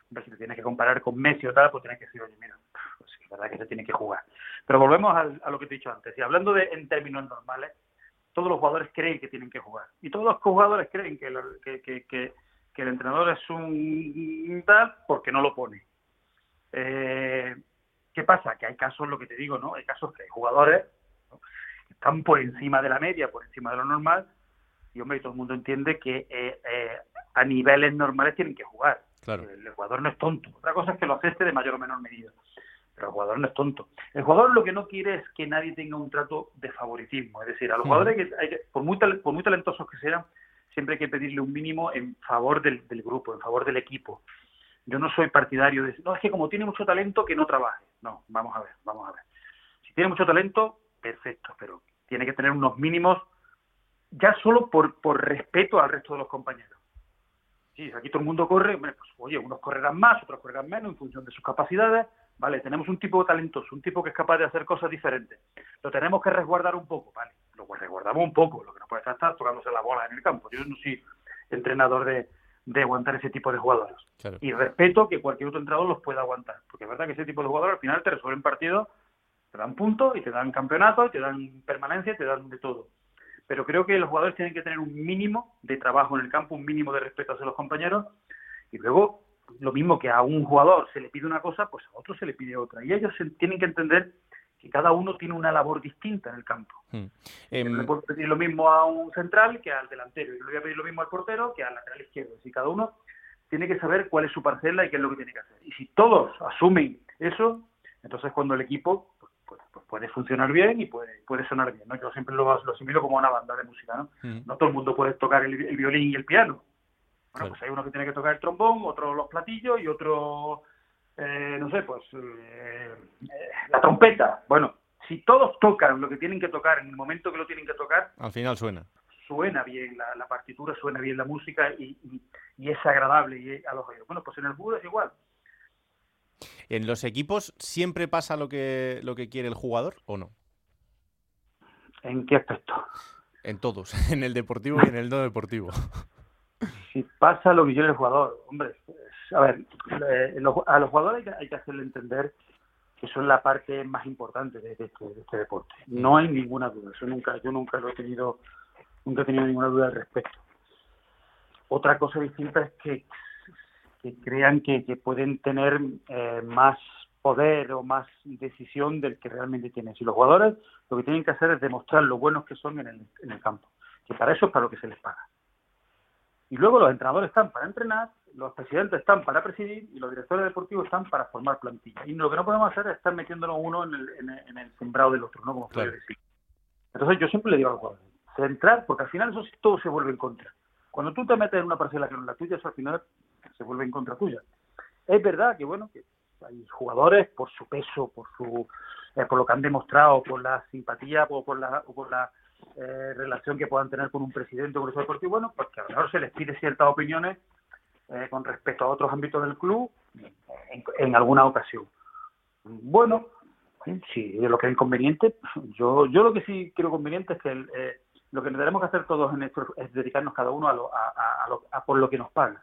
si te tienes que comparar con Messi o tal, pues tienes que decir, oye, mira, pues es verdad que se tiene que jugar. Pero volvemos a, lo que te he dicho antes. Y hablando de en términos normales, todos los jugadores creen que tienen que jugar. Y todos los jugadores creen que, que, que, que, el entrenador es un tal porque no lo pone. Eh, ¿Qué pasa? Que hay casos, lo que te digo, ¿no? Hay casos que hay jugadores que están por encima de la media, por encima de lo normal, y hombre, todo el mundo entiende que eh, eh, a niveles normales tienen que jugar. El jugador no es tonto. Otra cosa es que lo acepte de mayor o menor medida. Pero el jugador no es tonto. El jugador lo que no quiere es que nadie tenga un trato de favoritismo. Es decir, a los jugadores, hay que, por, muy por muy talentosos que sean, siempre hay que pedirle un mínimo en favor del, del grupo, en favor del equipo. Yo no soy partidario de no, es que como tiene mucho talento, que no trabaje. No, vamos a ver, vamos a ver. Si tiene mucho talento, perfecto, pero tiene que tener unos mínimos ya solo por, por respeto al resto de los compañeros. Sí, aquí todo el mundo corre, pues, oye, unos correrán más, otros correrán menos en función de sus capacidades, vale, tenemos un tipo talentoso, un tipo que es capaz de hacer cosas diferentes, lo tenemos que resguardar un poco, vale, lo resguardamos un poco, lo que no puede estar tocándose la bola en el campo, yo no soy entrenador de, de aguantar ese tipo de jugadores. Y respeto que cualquier otro entrenador los pueda aguantar, porque es verdad que ese tipo de jugadores al final te resuelven partidos, te dan puntos y te dan campeonatos, te dan permanencia, te dan de todo pero creo que los jugadores tienen que tener un mínimo de trabajo en el campo, un mínimo de respeto hacia los compañeros, y luego lo mismo que a un jugador se le pide una cosa, pues a otro se le pide otra. Y ellos tienen que entender que cada uno tiene una labor distinta en el campo. Hmm. Eh, le puedo pedir lo mismo a un central que al delantero, y le voy a pedir lo mismo al portero que al lateral izquierdo. Y cada uno tiene que saber cuál es su parcela y qué es lo que tiene que hacer. Y si todos asumen eso, entonces cuando el equipo pues, pues, puede funcionar bien y puede, puede sonar bien, ¿no? Yo siempre lo, lo asimilo como una banda de música, ¿no? Mm. No todo el mundo puede tocar el, violín y el piano. Bueno, pues hay uno que tiene que tocar el trombón, otro los platillos y otro, eh, no sé, pues eh, la trompeta. Bueno, si todos tocan lo que tienen que tocar en el momento que lo tienen que tocar... Al final suena. Suena bien la, partitura, suena bien la música y, y, es agradable y a los oídos. Bueno, pues en el fútbol es igual ¿En los equipos siempre pasa lo que, lo que quiere el jugador o no? ¿En qué aspecto? En todos, [LAUGHS] en el deportivo y en el no deportivo. [LAUGHS] Si pasa lo que quiere el jugador, hombre, a ver, eh, a los jugadores hay que, hacerle entender que son la parte más importante de, este, este, deporte. No hay ninguna duda, eso nunca, yo nunca lo he tenido, nunca he tenido ninguna duda al respecto. Otra cosa distinta es que que crean que, pueden tener eh, más poder o más decisión del que realmente tienen. Si los jugadores lo que tienen que hacer es demostrar lo buenos que son en el, en el campo, que para eso es para lo que se les paga. Y luego los entrenadores están para entrenar, los presidentes están para presidir y los directores deportivos están para formar plantilla. Y lo que no podemos hacer es estar metiéndonos uno en el, en el, sembrado del otro, ¿no? Como claro. decir. Entonces yo siempre le digo a los jugadores, centrar, porque al final eso todo se vuelve en contra. Cuando tú te metes en una parcela que no es la tuya, eso al final se vuelve en contra tuya. Es verdad que, bueno, que hay jugadores por su peso, por su eh, por lo que han demostrado, por la simpatía o por la, o por la eh, relación que puedan tener con un presidente o un deportivo, bueno, pues que a lo mejor se les pide ciertas opiniones eh, con respecto a otros ámbitos del club en, alguna ocasión. Bueno, si lo que es inconveniente, yo, yo lo que sí creo conveniente es que lo que tenemos que hacer todos en esto es dedicarnos cada uno a, lo, a, a por lo que nos paga.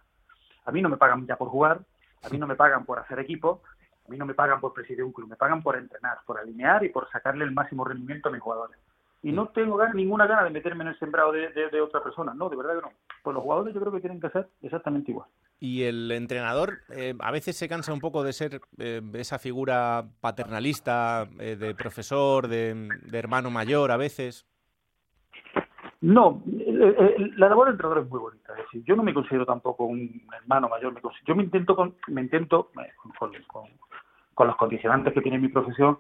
A mí no me pagan ya por jugar, a mí no me pagan por hacer equipo, a mí no me pagan por presidir un club, me pagan por entrenar, por alinear y por sacarle el máximo rendimiento a mis jugadores. Y no tengo ninguna gana de meterme en el sembrado de, otra persona, no, de verdad que no. Pues los jugadores yo creo que tienen que ser exactamente igual. Y el entrenador eh, a veces se cansa un poco de ser eh, esa figura paternalista, eh, de profesor, de hermano mayor a veces. No, la labor del entrenador es muy bonita. Es decir, yo no me considero tampoco un hermano mayor. Me yo me intento, con, me intento eh, con, los condicionantes que tiene mi profesión,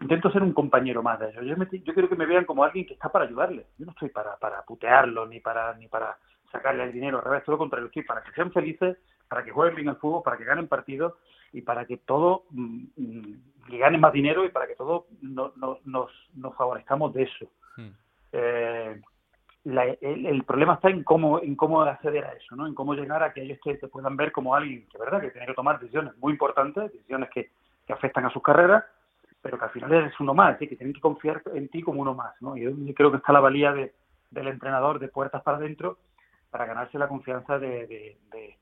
intento ser un compañero más de ellos. Yo, yo quiero que me vean como alguien que está para ayudarles. Yo no estoy para, para putearlo ni para ni para sacarle el dinero. Al revés, todo lo contrario. Estoy para que sean felices, para que jueguen bien al fútbol, para que ganen partidos y para que todo mm, mm ganen más dinero y para que todos no, nos, nos favorezcamos de eso. Hmm. Eh, el, problema está en cómo, en cómo acceder a eso, ¿no? En cómo llegar a que ellos te, puedan ver como alguien que, ¿verdad?, que tiene que tomar decisiones muy importantes, decisiones que, que afectan a sus carreras, pero que al final eres uno más, que tienen que confiar en ti como uno más, ¿no? Y yo creo que está la valía de, del entrenador de puertas para adentro para ganarse la confianza de, de,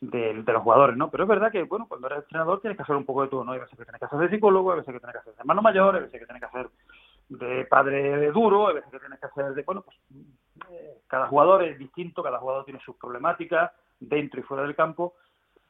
de, los jugadores, ¿no? Pero es verdad que, bueno, cuando eres entrenador tienes que hacer un poco de todo, ¿no? Hay veces que tienes que hacer de psicólogo, hay veces que tienes que hacer de hermano mayor, hay veces que tienes que hacer de padre duro, a veces que tienes que hacer de, bueno, pues eh, cada jugador es distinto, cada jugador tiene sus problemáticas dentro y fuera del campo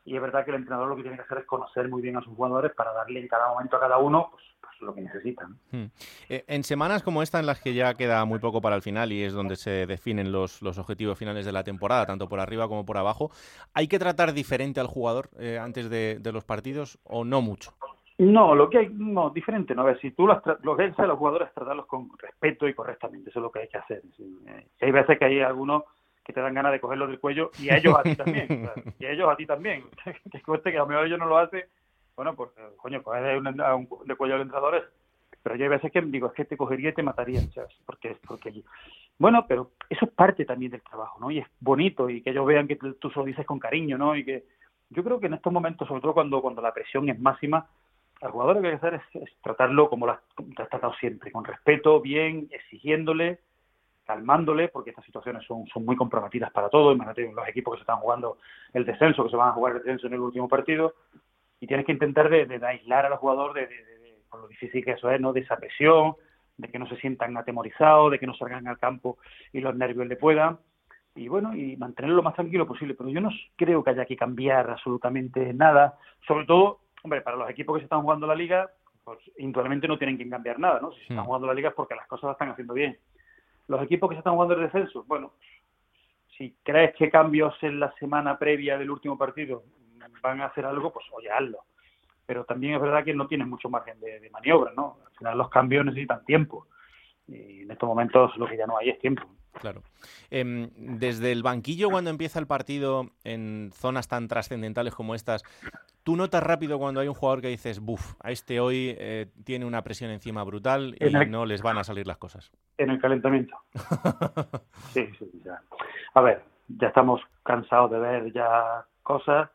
y es verdad que el entrenador lo que tiene que hacer es conocer muy bien a sus jugadores para darle en cada momento a cada uno pues, pues lo que necesitan. Hmm. Eh, en semanas como esta, en las que ya queda muy poco para el final y es donde se definen los, los objetivos finales de la temporada, tanto por arriba como por abajo, ¿hay que tratar diferente al jugador eh, antes de los partidos o no mucho? No, lo que hay, no, diferente, ¿no? A ver, si tú los, lo que a los jugadores es tratarlos con respeto y correctamente, eso es lo que hay que hacer. Eh, hay veces que hay algunos que te dan ganas de cogerlos del cuello y a ellos a ti también, y a ellos a ti también, [LAUGHS] que cueste que a lo mejor ellos no lo hacen, bueno, pues, coño, coger de, un, de cuello al entrenador es, pero yo hay veces que digo, es que te cogería y te mataría, ¿sabes? Porque, porque bueno, pero eso es parte también del trabajo, ¿no? Y es bonito y que ellos vean que tú se dices con cariño, ¿no? Y que yo creo que en estos momentos, sobre todo cuando, cuando la presión es máxima, al jugador lo que hay que hacer es, tratarlo como lo has, tratado siempre, con respeto, bien, exigiéndole, calmándole, porque estas situaciones son, muy comprometidas para todos. Imagínate los equipos que se están jugando el descenso, que se van a jugar el descenso en el último partido, y tienes que intentar de, aislar al jugador de, por lo difícil que eso es, ¿no? De esa presión, de que no se sientan atemorizados, de que no salgan al campo y los nervios le puedan. Y bueno, y mantenerlo lo más tranquilo posible. Pero yo no creo que haya que cambiar absolutamente nada. Sobre todo, hombre, para los equipos que se están jugando la liga, pues indudablemente no tienen que cambiar nada, ¿no? Si se están hmm. jugando la liga es porque las cosas las están haciendo bien. Los equipos que se están jugando el descenso, bueno, si crees que cambios en la semana previa del último partido van a hacer algo, pues oye, hazlo pero también es verdad que no tienes mucho margen de, maniobra, ¿no? Al final los cambios necesitan tiempo y en estos momentos lo que ya no hay es tiempo. Claro. Em, desde el banquillo, cuando empieza el partido en zonas tan trascendentales como estas, ¿tú notas rápido cuando hay un jugador que dices, buf, a este hoy eh, tiene una presión encima brutal y no les van a salir las cosas? En el calentamiento. [LAUGHS] sí, sí, ya. A ver, ya estamos cansados de ver ya cosas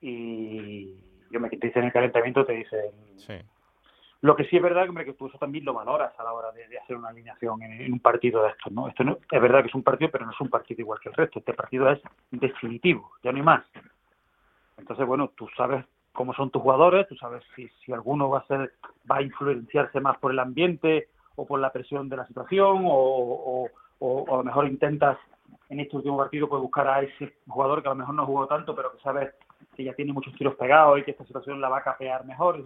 y yo me te dicen el calentamiento, te dicen... Sí. Lo que sí es verdad que tú eso también lo valoras a la hora de, hacer una alineación en, un partido de estos, ¿no? Esto no, es verdad que es un partido, pero no es un partido igual que el resto. Este partido es definitivo, ya no hay más. Entonces, bueno, tú sabes cómo son tus jugadores, tú sabes si, alguno va a ser, va a influenciarse más por el ambiente o por la presión de la situación, o, a lo mejor intentas en este último partido pues buscar a ese jugador que a lo mejor no jugó tanto, pero que sabes que ya tiene muchos tiros pegados y que esta situación la va a capear mejor.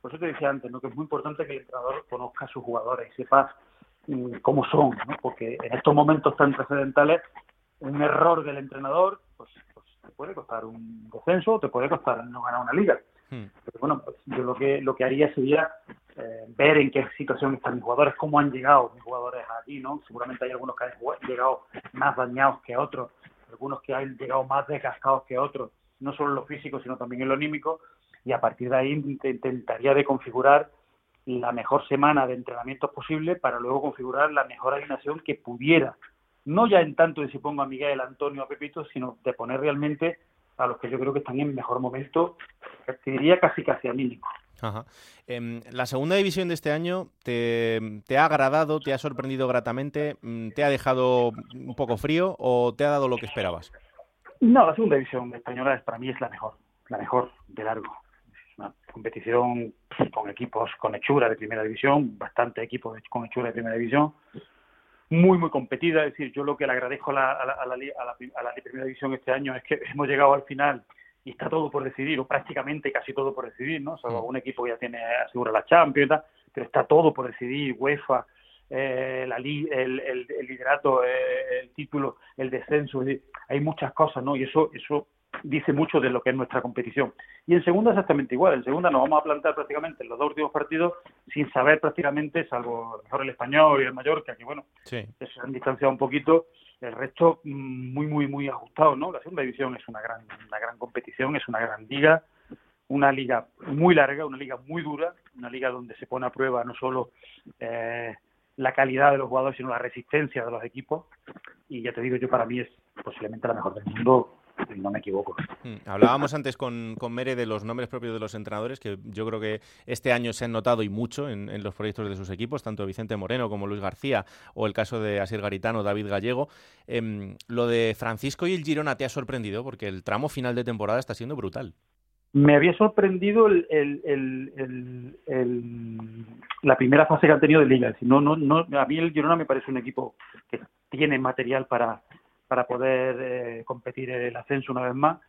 Por eso te decía antes, ¿no? que es muy importante que el entrenador conozca a sus jugadores y sepa mm, cómo son, ¿no? porque en estos momentos tan trascendentales un error del entrenador puede costar un descenso, te puede costar no ganar una liga. Hmm. Pero bueno, pues yo lo que lo que haría sería eh, ver en qué situación están mis jugadores, cómo han llegado mis jugadores allí, ¿no? Seguramente hay algunos que han llegado más dañados que otros, algunos que han llegado más desgastados que otros no solo en lo físico, sino también en lo anímico, y a partir de ahí intentaría de configurar la mejor semana de entrenamientos posible para luego configurar la mejor alineación que pudiera. No ya en tanto de si pongo a Miguel, Antonio, a Pepito, sino de poner realmente a los que yo creo que están en mejor momento, te diría casi casi anímico. Ajá. Em, la segunda división de este año te, te, ha agradado, te ha sorprendido gratamente, mm, te ha dejado un poco frío o te ha dado lo que esperabas? No, la segunda división española para mí es la mejor, la mejor de largo. Es una competición con equipos con hechura de primera división, bastante equipos con hechura de primera división, muy, muy competida. Es decir, yo lo que le agradezco a la, a la, a la, a la primera división este año es que hemos llegado al final y está todo por decidir, o prácticamente casi todo por decidir, ¿no? Salvo algún equipo que ya tiene asegura la Champions y tal, pero está todo por decidir, UEFA, eh, la el, el, liderato, eh, el título, el descenso, hay muchas cosas, ¿no? Y eso, eso dice mucho de lo que es nuestra competición. Y en segunda exactamente igual, en segunda nos vamos a plantar prácticamente en los dos últimos partidos sin saber prácticamente, salvo mejor el español y el Mallorca, que bueno, se han distanciado un poquito, el resto mm, muy, muy, muy ajustado, ¿no? La segunda división es una gran, una gran competición, es una gran liga, una liga muy larga, una liga muy dura, una liga donde se pone a prueba no solo eh, la calidad de los jugadores, sino la resistencia de los equipos. Y ya te digo, yo para mí es posiblemente la mejor del mundo, y no me equivoco. Hmm, hablábamos antes con, con, Mere de los nombres propios de los entrenadores, que yo creo que este año se han notado y mucho en, los proyectos de sus equipos, tanto Vicente Moreno como Luis García, o el caso de Asier Garitano, David Gallego. Em, lo de Francisco y el Girona te ha sorprendido, porque el tramo final de temporada está siendo brutal. Me había sorprendido la primera fase que han tenido de liga. No, no, no, a mí el Girona me parece un equipo que tiene material para, para poder eh, competir el ascenso una vez más.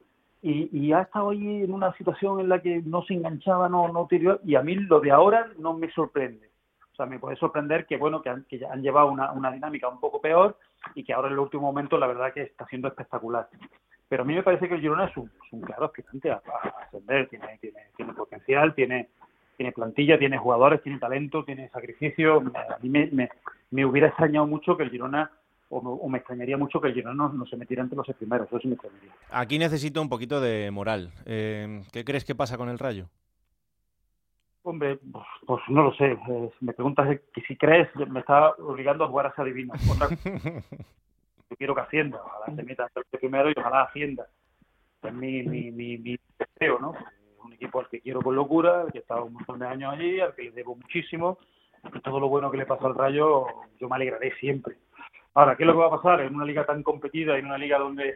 Y, y, ha estado ahí en una situación en la que no se enganchaba, no, no tiró, y a mí lo de ahora no me sorprende. O sea, me puede sorprender que, bueno, que han, que han llevado una, una dinámica un poco peor y que ahora en el último momento la verdad que está siendo espectacular. Pero a mí me parece que el Girona es un, claro aspirante a, ascender, tiene, tiene, tiene potencial, tiene, tiene plantilla, tiene jugadores, tiene talento, tiene sacrificio. A mí me, me, hubiera extrañado mucho que el Girona o me, extrañaría mucho que el Girona no, se metiera entre los primeros, eso sí me extrañaría. Aquí necesito un poquito de moral. Eh, ¿Qué crees que pasa con el Rayo? Hombre, pues, pues no lo sé. Eh, si me preguntas que si crees, me está obligando a jugar a esa divino. yo quiero que ascienda. Ojalá se meta el primero y ojalá ascienda. Es mi, mi, mi, mi deseo, ¿no? Un equipo al que quiero con locura, al que he estado un montón de años allí, al que le debo muchísimo. Y todo lo bueno que le pasa al Rayo, yo me alegraré siempre. Ahora, ¿qué es lo que va a pasar en una liga tan competida, en una liga donde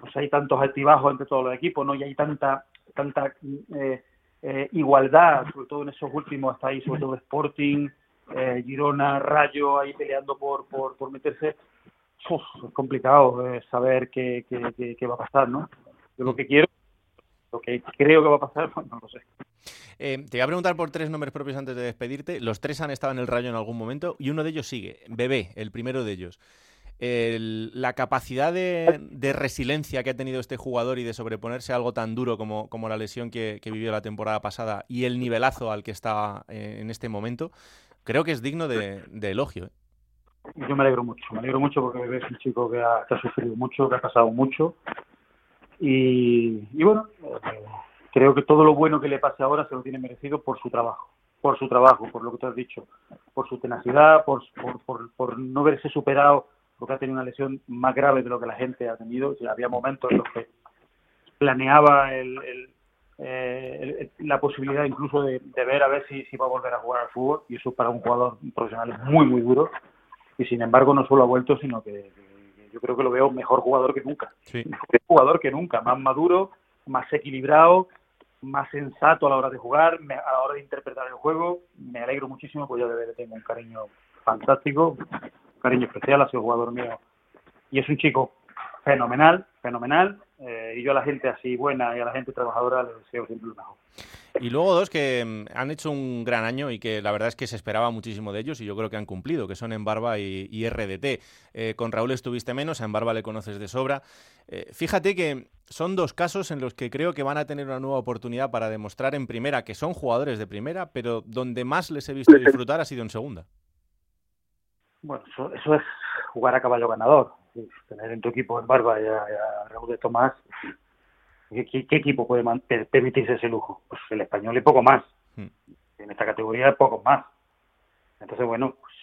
pues hay tantos altibajos entre todos los equipos, ¿no? Y hay tanta tanta eh, eh, igualdad, sobre todo en esos últimos, hasta ahí, sobre todo Sporting, eh, Girona, Rayo, ahí peleando por, por, por meterse. es complicado saber qué, qué, qué, va a pasar, ¿no? Yo lo que quiero, lo que creo que va a pasar, [LAUGHS] pues no lo sé. te voy a preguntar por tres nombres propios antes de despedirte. Los tres han estado en el Rayo en algún momento y uno de ellos sigue. Bebé, el primero de ellos la capacidad de, resiliencia que ha tenido este jugador y de sobreponerse a algo tan duro como, como la lesión que, vivió la temporada pasada y el nivelazo al que está eh, en este momento, creo que es digno de, elogio. ¿eh? Yo me alegro mucho, me alegro mucho porque es un chico que ha, sufrido mucho, que ha pasado mucho y, bueno, eh, creo que todo lo bueno que le pase ahora se lo tiene merecido por su trabajo por su trabajo, por lo que tú has dicho, por su tenacidad, por, por, no verse superado porque ha tenido una lesión más grave de lo que la gente ha tenido. había momentos en los que planeaba eh, la posibilidad incluso de, ver a ver si va a volver a jugar al fútbol y eso para un jugador profesional es muy muy duro y sin embargo no solo ha vuelto sino que, yo creo que lo veo mejor jugador que nunca mejor jugador que nunca más maduro más equilibrado más sensato a la hora de jugar a la hora de interpretar el juego me alegro muchísimo pues yo de le tengo un cariño fantástico cariño especial, ha sido jugador mío y es un chico fenomenal, fenomenal. Eh, y yo a la gente así buena y a la gente trabajadora le deseo siempre lo mejor. Y luego dos que mm, han hecho un gran año y que la verdad es que se esperaba muchísimo de ellos y yo creo que han cumplido, que son Embarba y, y RDT. Eh, con Raúl estuviste menos, a Embarba le conoces de sobra. Eh, fíjate que son dos casos en los que creo que van a tener una nueva oportunidad para demostrar en primera que son jugadores de primera, pero donde más les he visto disfrutar ha sido en segunda. Bueno, eso, es jugar a caballo ganador. Tener en tu equipo en Barba y a, Raúl de Tomás. ¿Qué, equipo puede permitirse ese lujo? Pues el español y poco más. Hmm. En esta categoría, poco más. Entonces, bueno, pues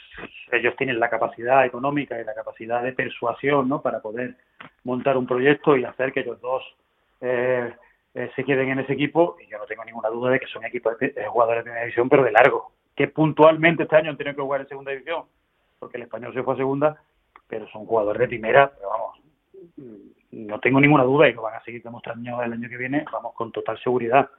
ellos tienen la capacidad económica y la capacidad de persuasión ¿no? para poder montar un proyecto y hacer que ellos dos eh, eh, se queden en ese equipo. Y yo no tengo ninguna duda de que son equipos de, jugadores de primera división, pero de largo. Que puntualmente este año han tenido que jugar en segunda división porque el español se fue a segunda, pero son jugadores de primera, pero vamos, no tengo ninguna duda y lo van a seguir demostrando el año que viene, vamos, con total seguridad.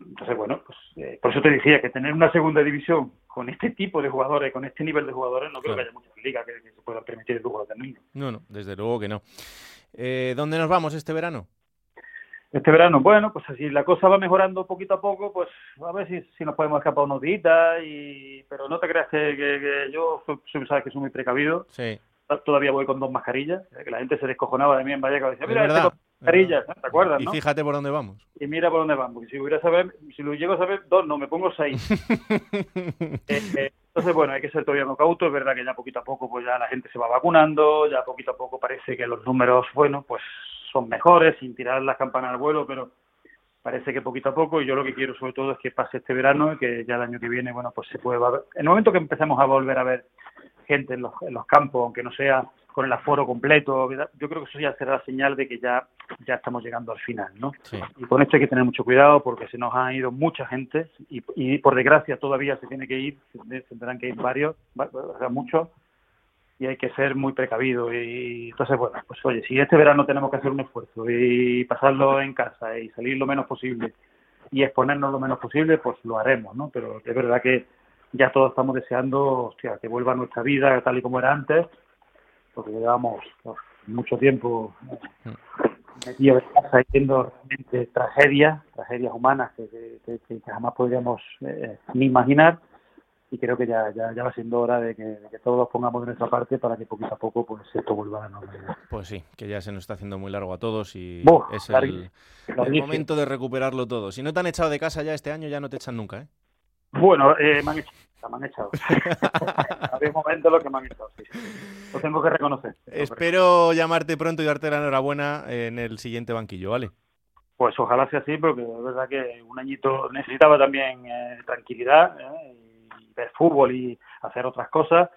Entonces, bueno, pues eh, por eso te decía que tener una segunda división con este tipo de jugadores, con este nivel de jugadores, no creo que haya muchas ligas que, se puedan permitir el lujo de tenerlo. No, no, desde luego que no. Eh, ¿Dónde nos vamos este verano? Este verano, bueno, pues así la cosa va mejorando poquito a poco, pues a ver si, si nos podemos escapar unos días, y... pero no te creas que, que, yo, sabes que soy muy precavido. Sí. Todavía voy con dos mascarillas, que la gente se descojonaba de mí en Vallecas, decía, mira, este con mascarillas, ¿te acuerdas? Y fíjate por dónde vamos. Y mira por dónde vamos, si hubiera saber, si lo llego a saber, dos, no, me pongo seis. [LAUGHS] Eh, eh, entonces, bueno, hay que ser todavía no cauto, es verdad que ya poquito a poco pues ya la gente se va vacunando, ya poquito a poco parece que los números, bueno, pues son mejores, sin tirar las campanas al vuelo, pero parece que poquito a poco y yo lo que quiero sobre todo es que pase este verano y que ya el año que viene, bueno, pues se puede ver. En el momento que empecemos a volver a ver gente en los, en los campos, aunque no sea con el aforo completo, yo creo que eso ya será la señal de que ya, ya estamos llegando al final, ¿no? Y con esto hay que tener mucho cuidado porque se nos ha ido mucha gente y, y por desgracia todavía se tiene que ir, se tendrán que ir varios, muchos, y hay que ser muy precavido. Y entonces, bueno, pues oye, si este verano tenemos que hacer un esfuerzo y pasarlo en casa y salir lo menos posible y exponernos lo menos posible, pues lo haremos, ¿no? Pero es verdad que ya todos estamos deseando, que vuelva nuestra vida tal y como era antes, porque llevamos pues, mucho tiempo metidos en casa viendo realmente tragedias, tragedias humanas que, que, jamás podríamos eh, ni imaginar y creo que ya, ya, ya va siendo hora de que, todos pongamos de nuestra parte para que poquito a poco pues esto vuelva a la normalidad. Pues sí, que ya se nos está haciendo muy largo a todos y es el, momento de recuperarlo todo. Si no te han echado de casa ya este año, ya no te echan nunca, ¿eh? Bueno, eh, me han echado, me han echado. [LAUGHS] Había momento lo que me han echado, sí. Lo tengo que reconocer. Espero llamarte pronto y darte la enhorabuena en el siguiente banquillo, ¿vale? Pues ojalá sea así, porque es verdad que un añito necesitaba también eh, tranquilidad ¿eh? Ver fútbol y hacer otras cosas.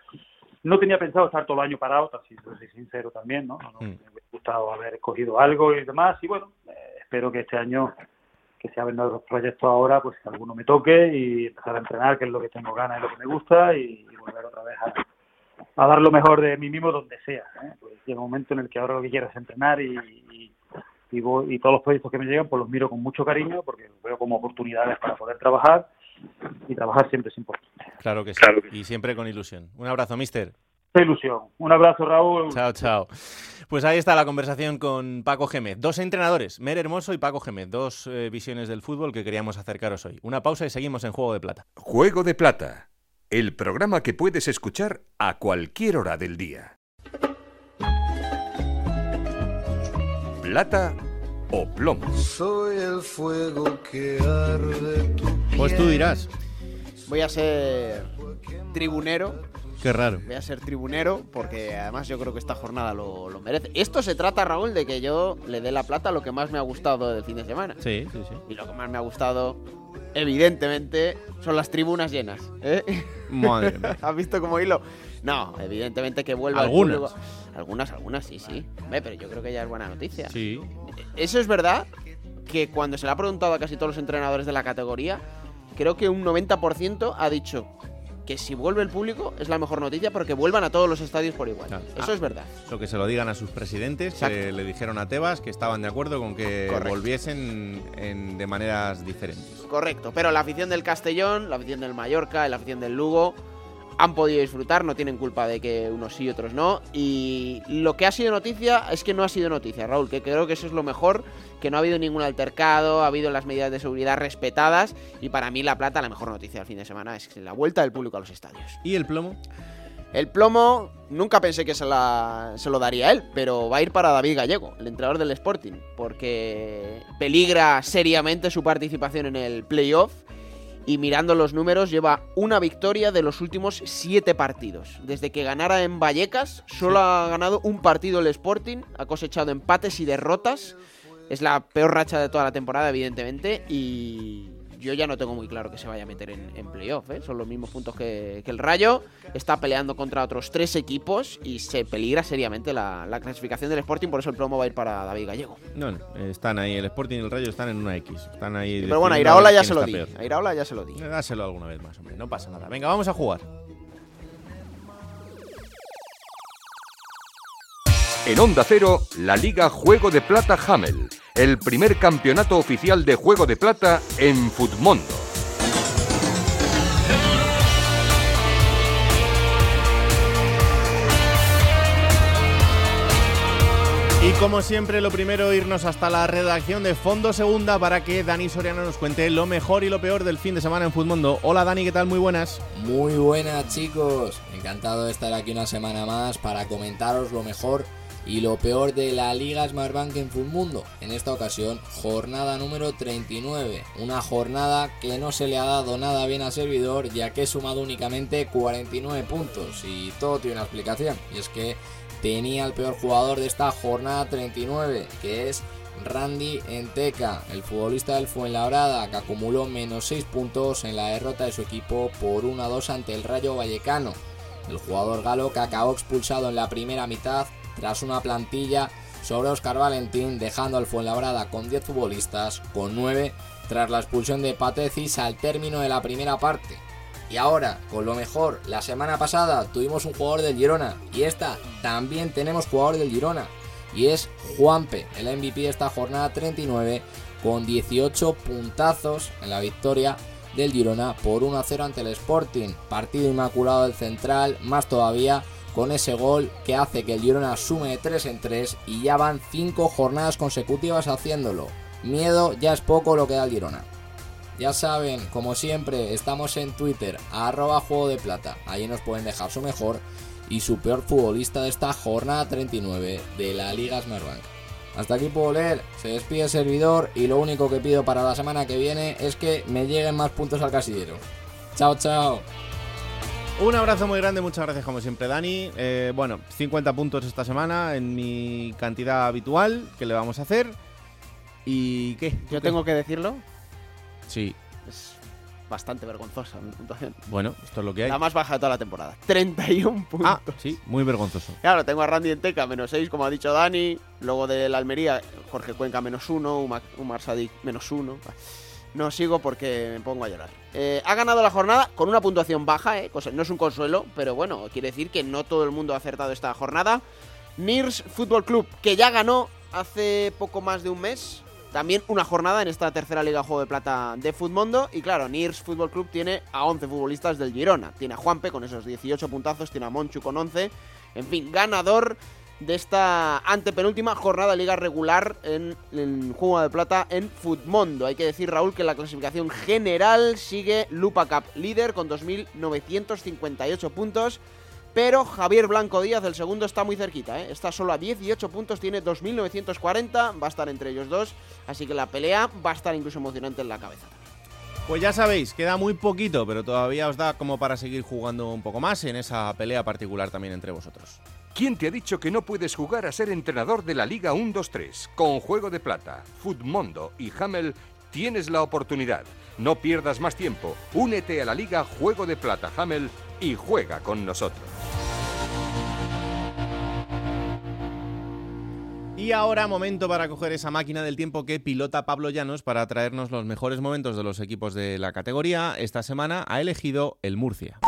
No tenía pensado estar todo el año parado, así soy sincero también, ¿no? no, Mm. Me hubiera gustado haber escogido algo y demás, y bueno, eh, espero que este año que se abren los proyectos ahora, pues que alguno me toque y empezar a entrenar, que es lo que tengo ganas y lo que me gusta, y, y volver otra vez a, a dar lo mejor de mí mismo donde sea. ¿eh? Pues llega un momento en el que ahora lo que quiero es entrenar y, y, y voy- y todos los proyectos que me llegan, pues los miro con mucho cariño porque los veo como oportunidades para poder trabajar y trabajar siempre es importante. Claro que sí. Y siempre con ilusión. Un abrazo, mister. Qué ilusión. Un abrazo, Raúl. Chao, chao. Pues ahí está la conversación con Paco Gémez. Dos entrenadores, Mer Hermoso y Paco Gémez. Dos eh, visiones del fútbol que queríamos acercaros hoy. Una pausa y seguimos en Juego de Plata. Juego de Plata, el programa que puedes escuchar a cualquier hora del día. Plata o plomo. Soy el fuego que arde tu Pues tú dirás. Voy a ser tribunero. Qué raro. Voy a ser tribunero porque además yo creo que esta jornada lo, lo merece. Esto se trata, Raúl, de que yo le dé la plata a lo que más me ha gustado del fin de semana. Sí, sí, sí. Y lo que más me ha gustado, evidentemente, son las tribunas llenas. ¿eh? Madre mía. [LAUGHS] ¿Has visto como hilo? No, evidentemente que vuelva el Algunas. Algunas, algunas, sí, sí. Hombre, pero yo creo que ya es buena noticia. Sí. Eso es verdad que cuando se le ha preguntado a casi todos los entrenadores de la categoría, creo que un 90% ha dicho que si vuelve el público es la mejor noticia porque vuelvan a todos los estadios por igual. Eso Ah. es verdad. Lo que se lo digan a sus presidentes, que Exacto. le dijeron a Tebas que estaban de acuerdo con que Correcto. volviesen en- de maneras diferentes. Correcto, pero la afición del Castellón, la afición del Mallorca, la afición del Lugo han podido disfrutar, no tienen culpa de que unos sí y otros no. Y lo que ha sido noticia es que no ha sido noticia, Raúl, que creo que eso es lo mejor, que no ha habido ningún altercado, ha habido las medidas de seguridad respetadas y para mí La Plata la mejor noticia del fin de semana es la vuelta del público a los estadios. ¿Y el plomo? El plomo, nunca pensé que se, la- se lo daría él, pero va a ir para David Gallego, el entrenador del Sporting, porque peligra seriamente su participación en el playoff y mirando los números lleva una victoria de los últimos siete partidos. Desde que ganara en Vallecas, solo ha ganado un partido el Sporting, ha cosechado empates y derrotas. Es la peor racha de toda la temporada, evidentemente, y yo ya no tengo muy claro que se vaya a meter en, en playoff. ¿eh? Son los mismos puntos que, que el Rayo. Está peleando contra otros tres equipos y se peligra seriamente la, la clasificación del Sporting, por eso el plomo va a ir para David Gallego. No, no, están ahí, el Sporting y el Rayo están en una X. Están ahí. Pero bueno, a Iraola ya se lo di. peor. A Iraola ya se lo di. Dáselo alguna vez más, hombre, no pasa nada. Venga, vamos a jugar. En Onda Cero, la Liga Juego de Plata Hamel, el primer campeonato oficial de Juego de Plata en Futmundo. Y como siempre, lo primero, irnos hasta la redacción de Fondo Segunda para que Dani Soriano nos cuente lo mejor y lo peor del fin de semana en Futmundo. Hola Dani, ¿qué tal? Muy buenas. Muy buenas chicos, encantado de estar aquí una semana más para comentaros lo mejor y lo peor de la Liga Smartbank en Mundo. En esta ocasión, jornada número 39, una jornada que no se le ha dado nada bien al servidor ya que he sumado únicamente 49 puntos y todo tiene una explicación y es que tenía el peor jugador de esta jornada 39 que es Randy Enteca, el futbolista del Fuenlabrada, que acumuló menos 6 puntos en la derrota de su equipo por 1-2 ante el Rayo Vallecano. El jugador galo que acabó expulsado en la primera mitad tras una plantilla sobre Oscar Valentín, dejando al Fuenlabrada con 10 futbolistas, con 9 tras la expulsión de Patecis al término de la primera parte. Y ahora, con lo mejor, la semana pasada tuvimos un jugador del Girona y esta también tenemos jugador del Girona y es Juanpe, el MVP de esta jornada 39 con 18 puntazos en la victoria del Girona por 1-0 ante el Sporting. Partido inmaculado del central, más todavía con ese gol que hace que el Girona sume de 3 en 3 y ya van 5 jornadas consecutivas haciéndolo. Miedo ya es poco lo que da el Girona. Ya saben, como siempre, estamos en Twitter, arroba juego de plata. Ahí nos pueden dejar su mejor y su peor futbolista de esta jornada 39 de la Liga Smartbank. Hasta aquí puedo leer, se despide el servidor y lo único que pido para la semana que viene es que me lleguen más puntos al casillero. Chao, chao. Un abrazo muy grande, muchas gracias como siempre Dani. Eh, bueno, 50 puntos esta semana en mi cantidad habitual que le vamos a hacer. ¿Y qué? Yo tengo que decirlo. Sí. Es bastante vergonzosa mi puntuación. Bueno, esto es lo que hay. La más baja de toda la temporada. 31 puntos. Ah, sí, muy vergonzoso. Claro, tengo a Randy Enteca menos 6, como ha dicho Dani. Luego de la Almería, Jorge Cuenca menos 1, Umar Sadik menos 1. No sigo porque me pongo a llorar. Eh, ha ganado la jornada con una puntuación baja, eh, no es un consuelo, pero bueno, quiere decir que no todo el mundo ha acertado esta jornada. Nirs Fútbol Club, que ya ganó hace poco más de un mes. También una jornada en esta tercera Liga Juego de Plata de Futmundo. Y claro, Nirs Fútbol Club tiene a 11 futbolistas del Girona. Tiene a Juanpe con esos 18 puntazos, tiene a Monchu con 11. En fin, ganador de esta antepenúltima jornada de liga regular en, en Juego de Plata en Futmundo. Hay que decir, Raúl, que la clasificación general sigue Lupa Cup líder con 2.958 puntos. Pero Javier Blanco Díaz, el segundo, está muy cerquita, ¿eh? Está solo a 18 puntos, tiene 2.940, va a estar entre ellos dos. Así que la pelea va a estar incluso emocionante en la cabeza. Pues ya sabéis, queda muy poquito, pero todavía os da como para seguir jugando un poco más en esa pelea particular también entre vosotros. ¿Quién te ha dicho que no puedes jugar a ser entrenador de la Liga 1-2-3? Con Juego de Plata, Futmundo y Hamel tienes la oportunidad. No pierdas más tiempo. Únete a la Liga Juego de Plata Hamel y juega con nosotros. Y ahora momento para coger esa máquina del tiempo que pilota Pablo Llanos para traernos los mejores momentos de los equipos de la categoría. Esta semana ha elegido el Murcia.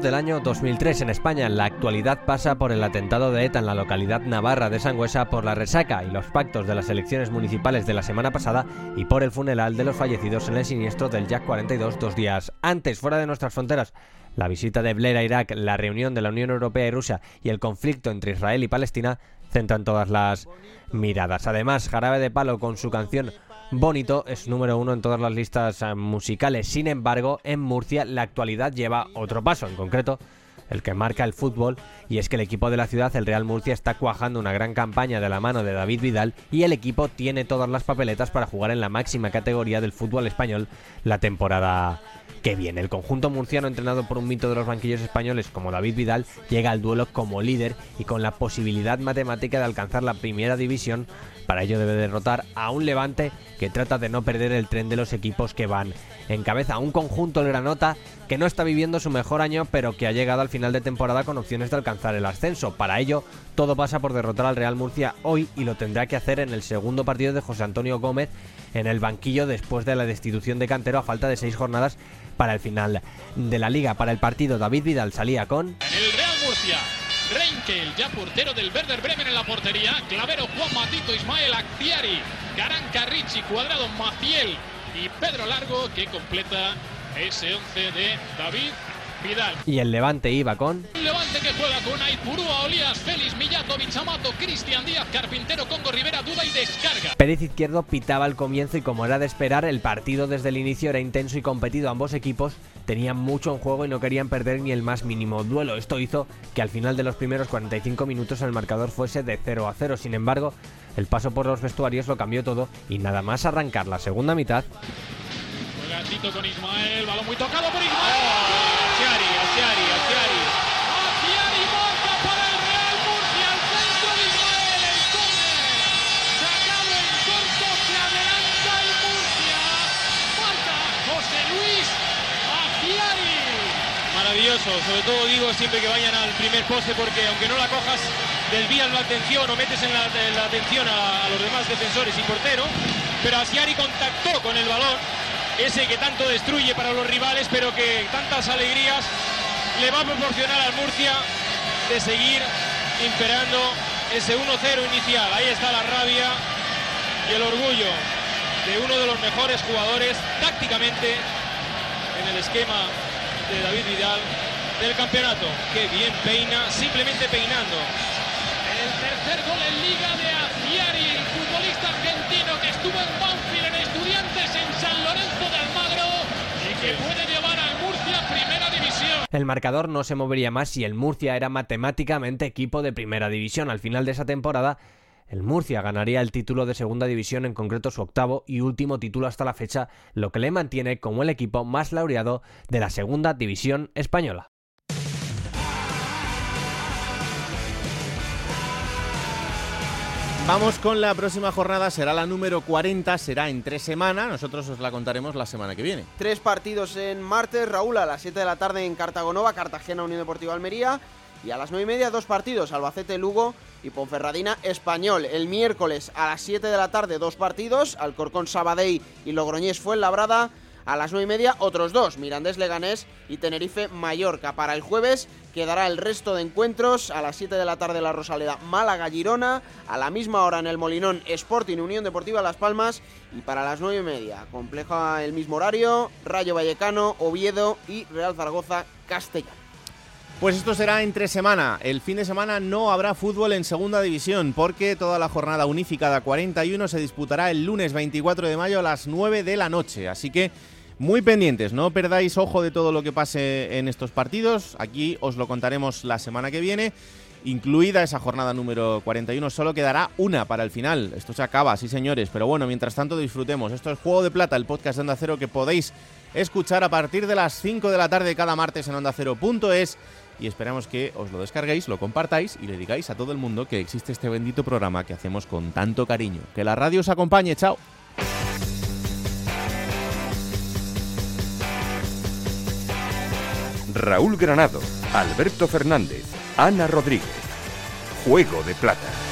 Del año 2003 en España. La actualidad pasa por el atentado de ETA en la localidad navarra de Sangüesa por la resaca y los pactos de las elecciones municipales de la semana pasada y por el funeral de los fallecidos en el siniestro del Jack 42 dos días antes, fuera de nuestras fronteras. La visita de Blair a Irak, la reunión de la Unión Europea y Rusia y el conflicto entre Israel y Palestina centran todas las miradas. Además, Jarabe de Palo con su canción Bonito es número uno en todas las listas eh, musicales. Sin embargo, en Murcia la actualidad lleva otro paso, en concreto el que marca el fútbol, y es que el equipo de la ciudad, el Real Murcia, está cuajando una gran campaña de la mano de David Vidal y el equipo tiene todas las papeletas para jugar en la máxima categoría del fútbol español la temporada que viene. El conjunto murciano, entrenado por un mito de los banquillos españoles como David Vidal, llega al duelo como líder y con la posibilidad matemática de alcanzar la primera división. Para ello debe derrotar a un Levante que trata de no perder el tren de los equipos que van en cabeza. Un conjunto el Granota que no está viviendo su mejor año, pero que ha llegado al final de temporada con opciones de alcanzar el ascenso. Para ello, todo pasa por derrotar al Real Murcia hoy y lo tendrá que hacer en el segundo partido de José Antonio Gómez en el banquillo después de la destitución de Cantero a falta de seis jornadas para el final de la liga. Para el partido, David Vidal salía con... El Real Murcia. Reinkel, ya portero del Werder Bremen en la portería. Clavero, Juan Matito, Ismael Acciari, Garanca, Ricci, Cuadrado, Maciel y Pedro Largo que completa ese 11 de David Vidal. Y el Levante iba con... Un Levante que juega con Aipurúa, Olías, Félix, Millato, Bichamato, Cristian Díaz, Carpintero, Congo Rivera, Duda y Descarga. Pérez Izquierdo pitaba al comienzo y como era de esperar, el partido desde el inicio era intenso y competido. Ambos equipos tenían mucho en juego y no querían perder ni el más mínimo duelo. Esto hizo que al final de los primeros 45 minutos el marcador fuese de 0 a 0. Sin embargo, el paso por los vestuarios lo cambió todo y nada más arrancar la segunda mitad, Juega Tito con Ismael, balón muy tocado por Ismael. Sobre todo digo siempre que vayan al primer poste porque aunque no la cojas, desvías la atención o metes en la, en la atención a, a los demás defensores y portero, pero Asiari contactó con el balón, ese que tanto destruye para los rivales, pero que tantas alegrías le va a proporcionar al Murcia de seguir imperando ese 1-0 inicial. Ahí está la rabia y el orgullo de uno de los mejores jugadores tácticamente en el esquema de David Vidal del campeonato. Que bien peina, simplemente peinando. El tercer gol en Liga de Aciari, el futbolista argentino que estuvo en Banfield en Estudiantes en San Lorenzo de Almagro y que puede llevar al Murcia a Primera División. El marcador no se movería más si el Murcia era matemáticamente equipo de primera división. Al final de esa temporada, El Murcia ganaría el título de segunda división, en concreto su octavo y último título hasta la fecha, lo que le mantiene como el equipo más laureado de la segunda división española. Vamos con la próxima jornada, será la número 40, será en tres semanas, nosotros os la contaremos la semana que viene. Tres partidos en martes, Raúl, a las 7 de la tarde en Cartagonova, Cartagena, Unión Deportiva Almería. Y a las 9 y media, dos partidos, Albacete, Lugo y Ponferradina, Español. El miércoles a las 7 de la tarde, dos partidos, Alcorcón, Sabadell y Logroñés Fuenlabrada. A las 9 y media, otros dos, Mirandés Leganés y Tenerife Mallorca. Para el jueves quedará el resto de encuentros. A las 7 de la tarde, la Rosaleda Málaga Girona. A la misma hora en el Molinón, Sporting Unión Deportiva Las Palmas. Y para las 9 y media, compleja el mismo horario, Rayo Vallecano, Oviedo y Real Zaragoza Castellón. Pues esto será entre semana. El fin de semana no habrá fútbol en segunda división porque toda la jornada unificada 41 se disputará el lunes 24 de mayo a las 9 de la noche. Así que muy pendientes, no perdáis ojo de todo lo que pase en estos partidos. Aquí os lo contaremos la semana que viene. Incluida esa jornada número 41, solo quedará una para el final. Esto se acaba, sí señores, pero bueno, mientras tanto disfrutemos. Esto es Juego de Plata, el podcast de Onda Cero que podéis escuchar a partir de las 5 de la tarde cada martes en ondacero.es y esperamos que os lo descarguéis, lo compartáis y le digáis a todo el mundo que existe este bendito programa que hacemos con tanto cariño. Que la radio os acompañe, chao. Raúl Granado, Alberto Fernández, Ana Rodríguez. Juego de Plata.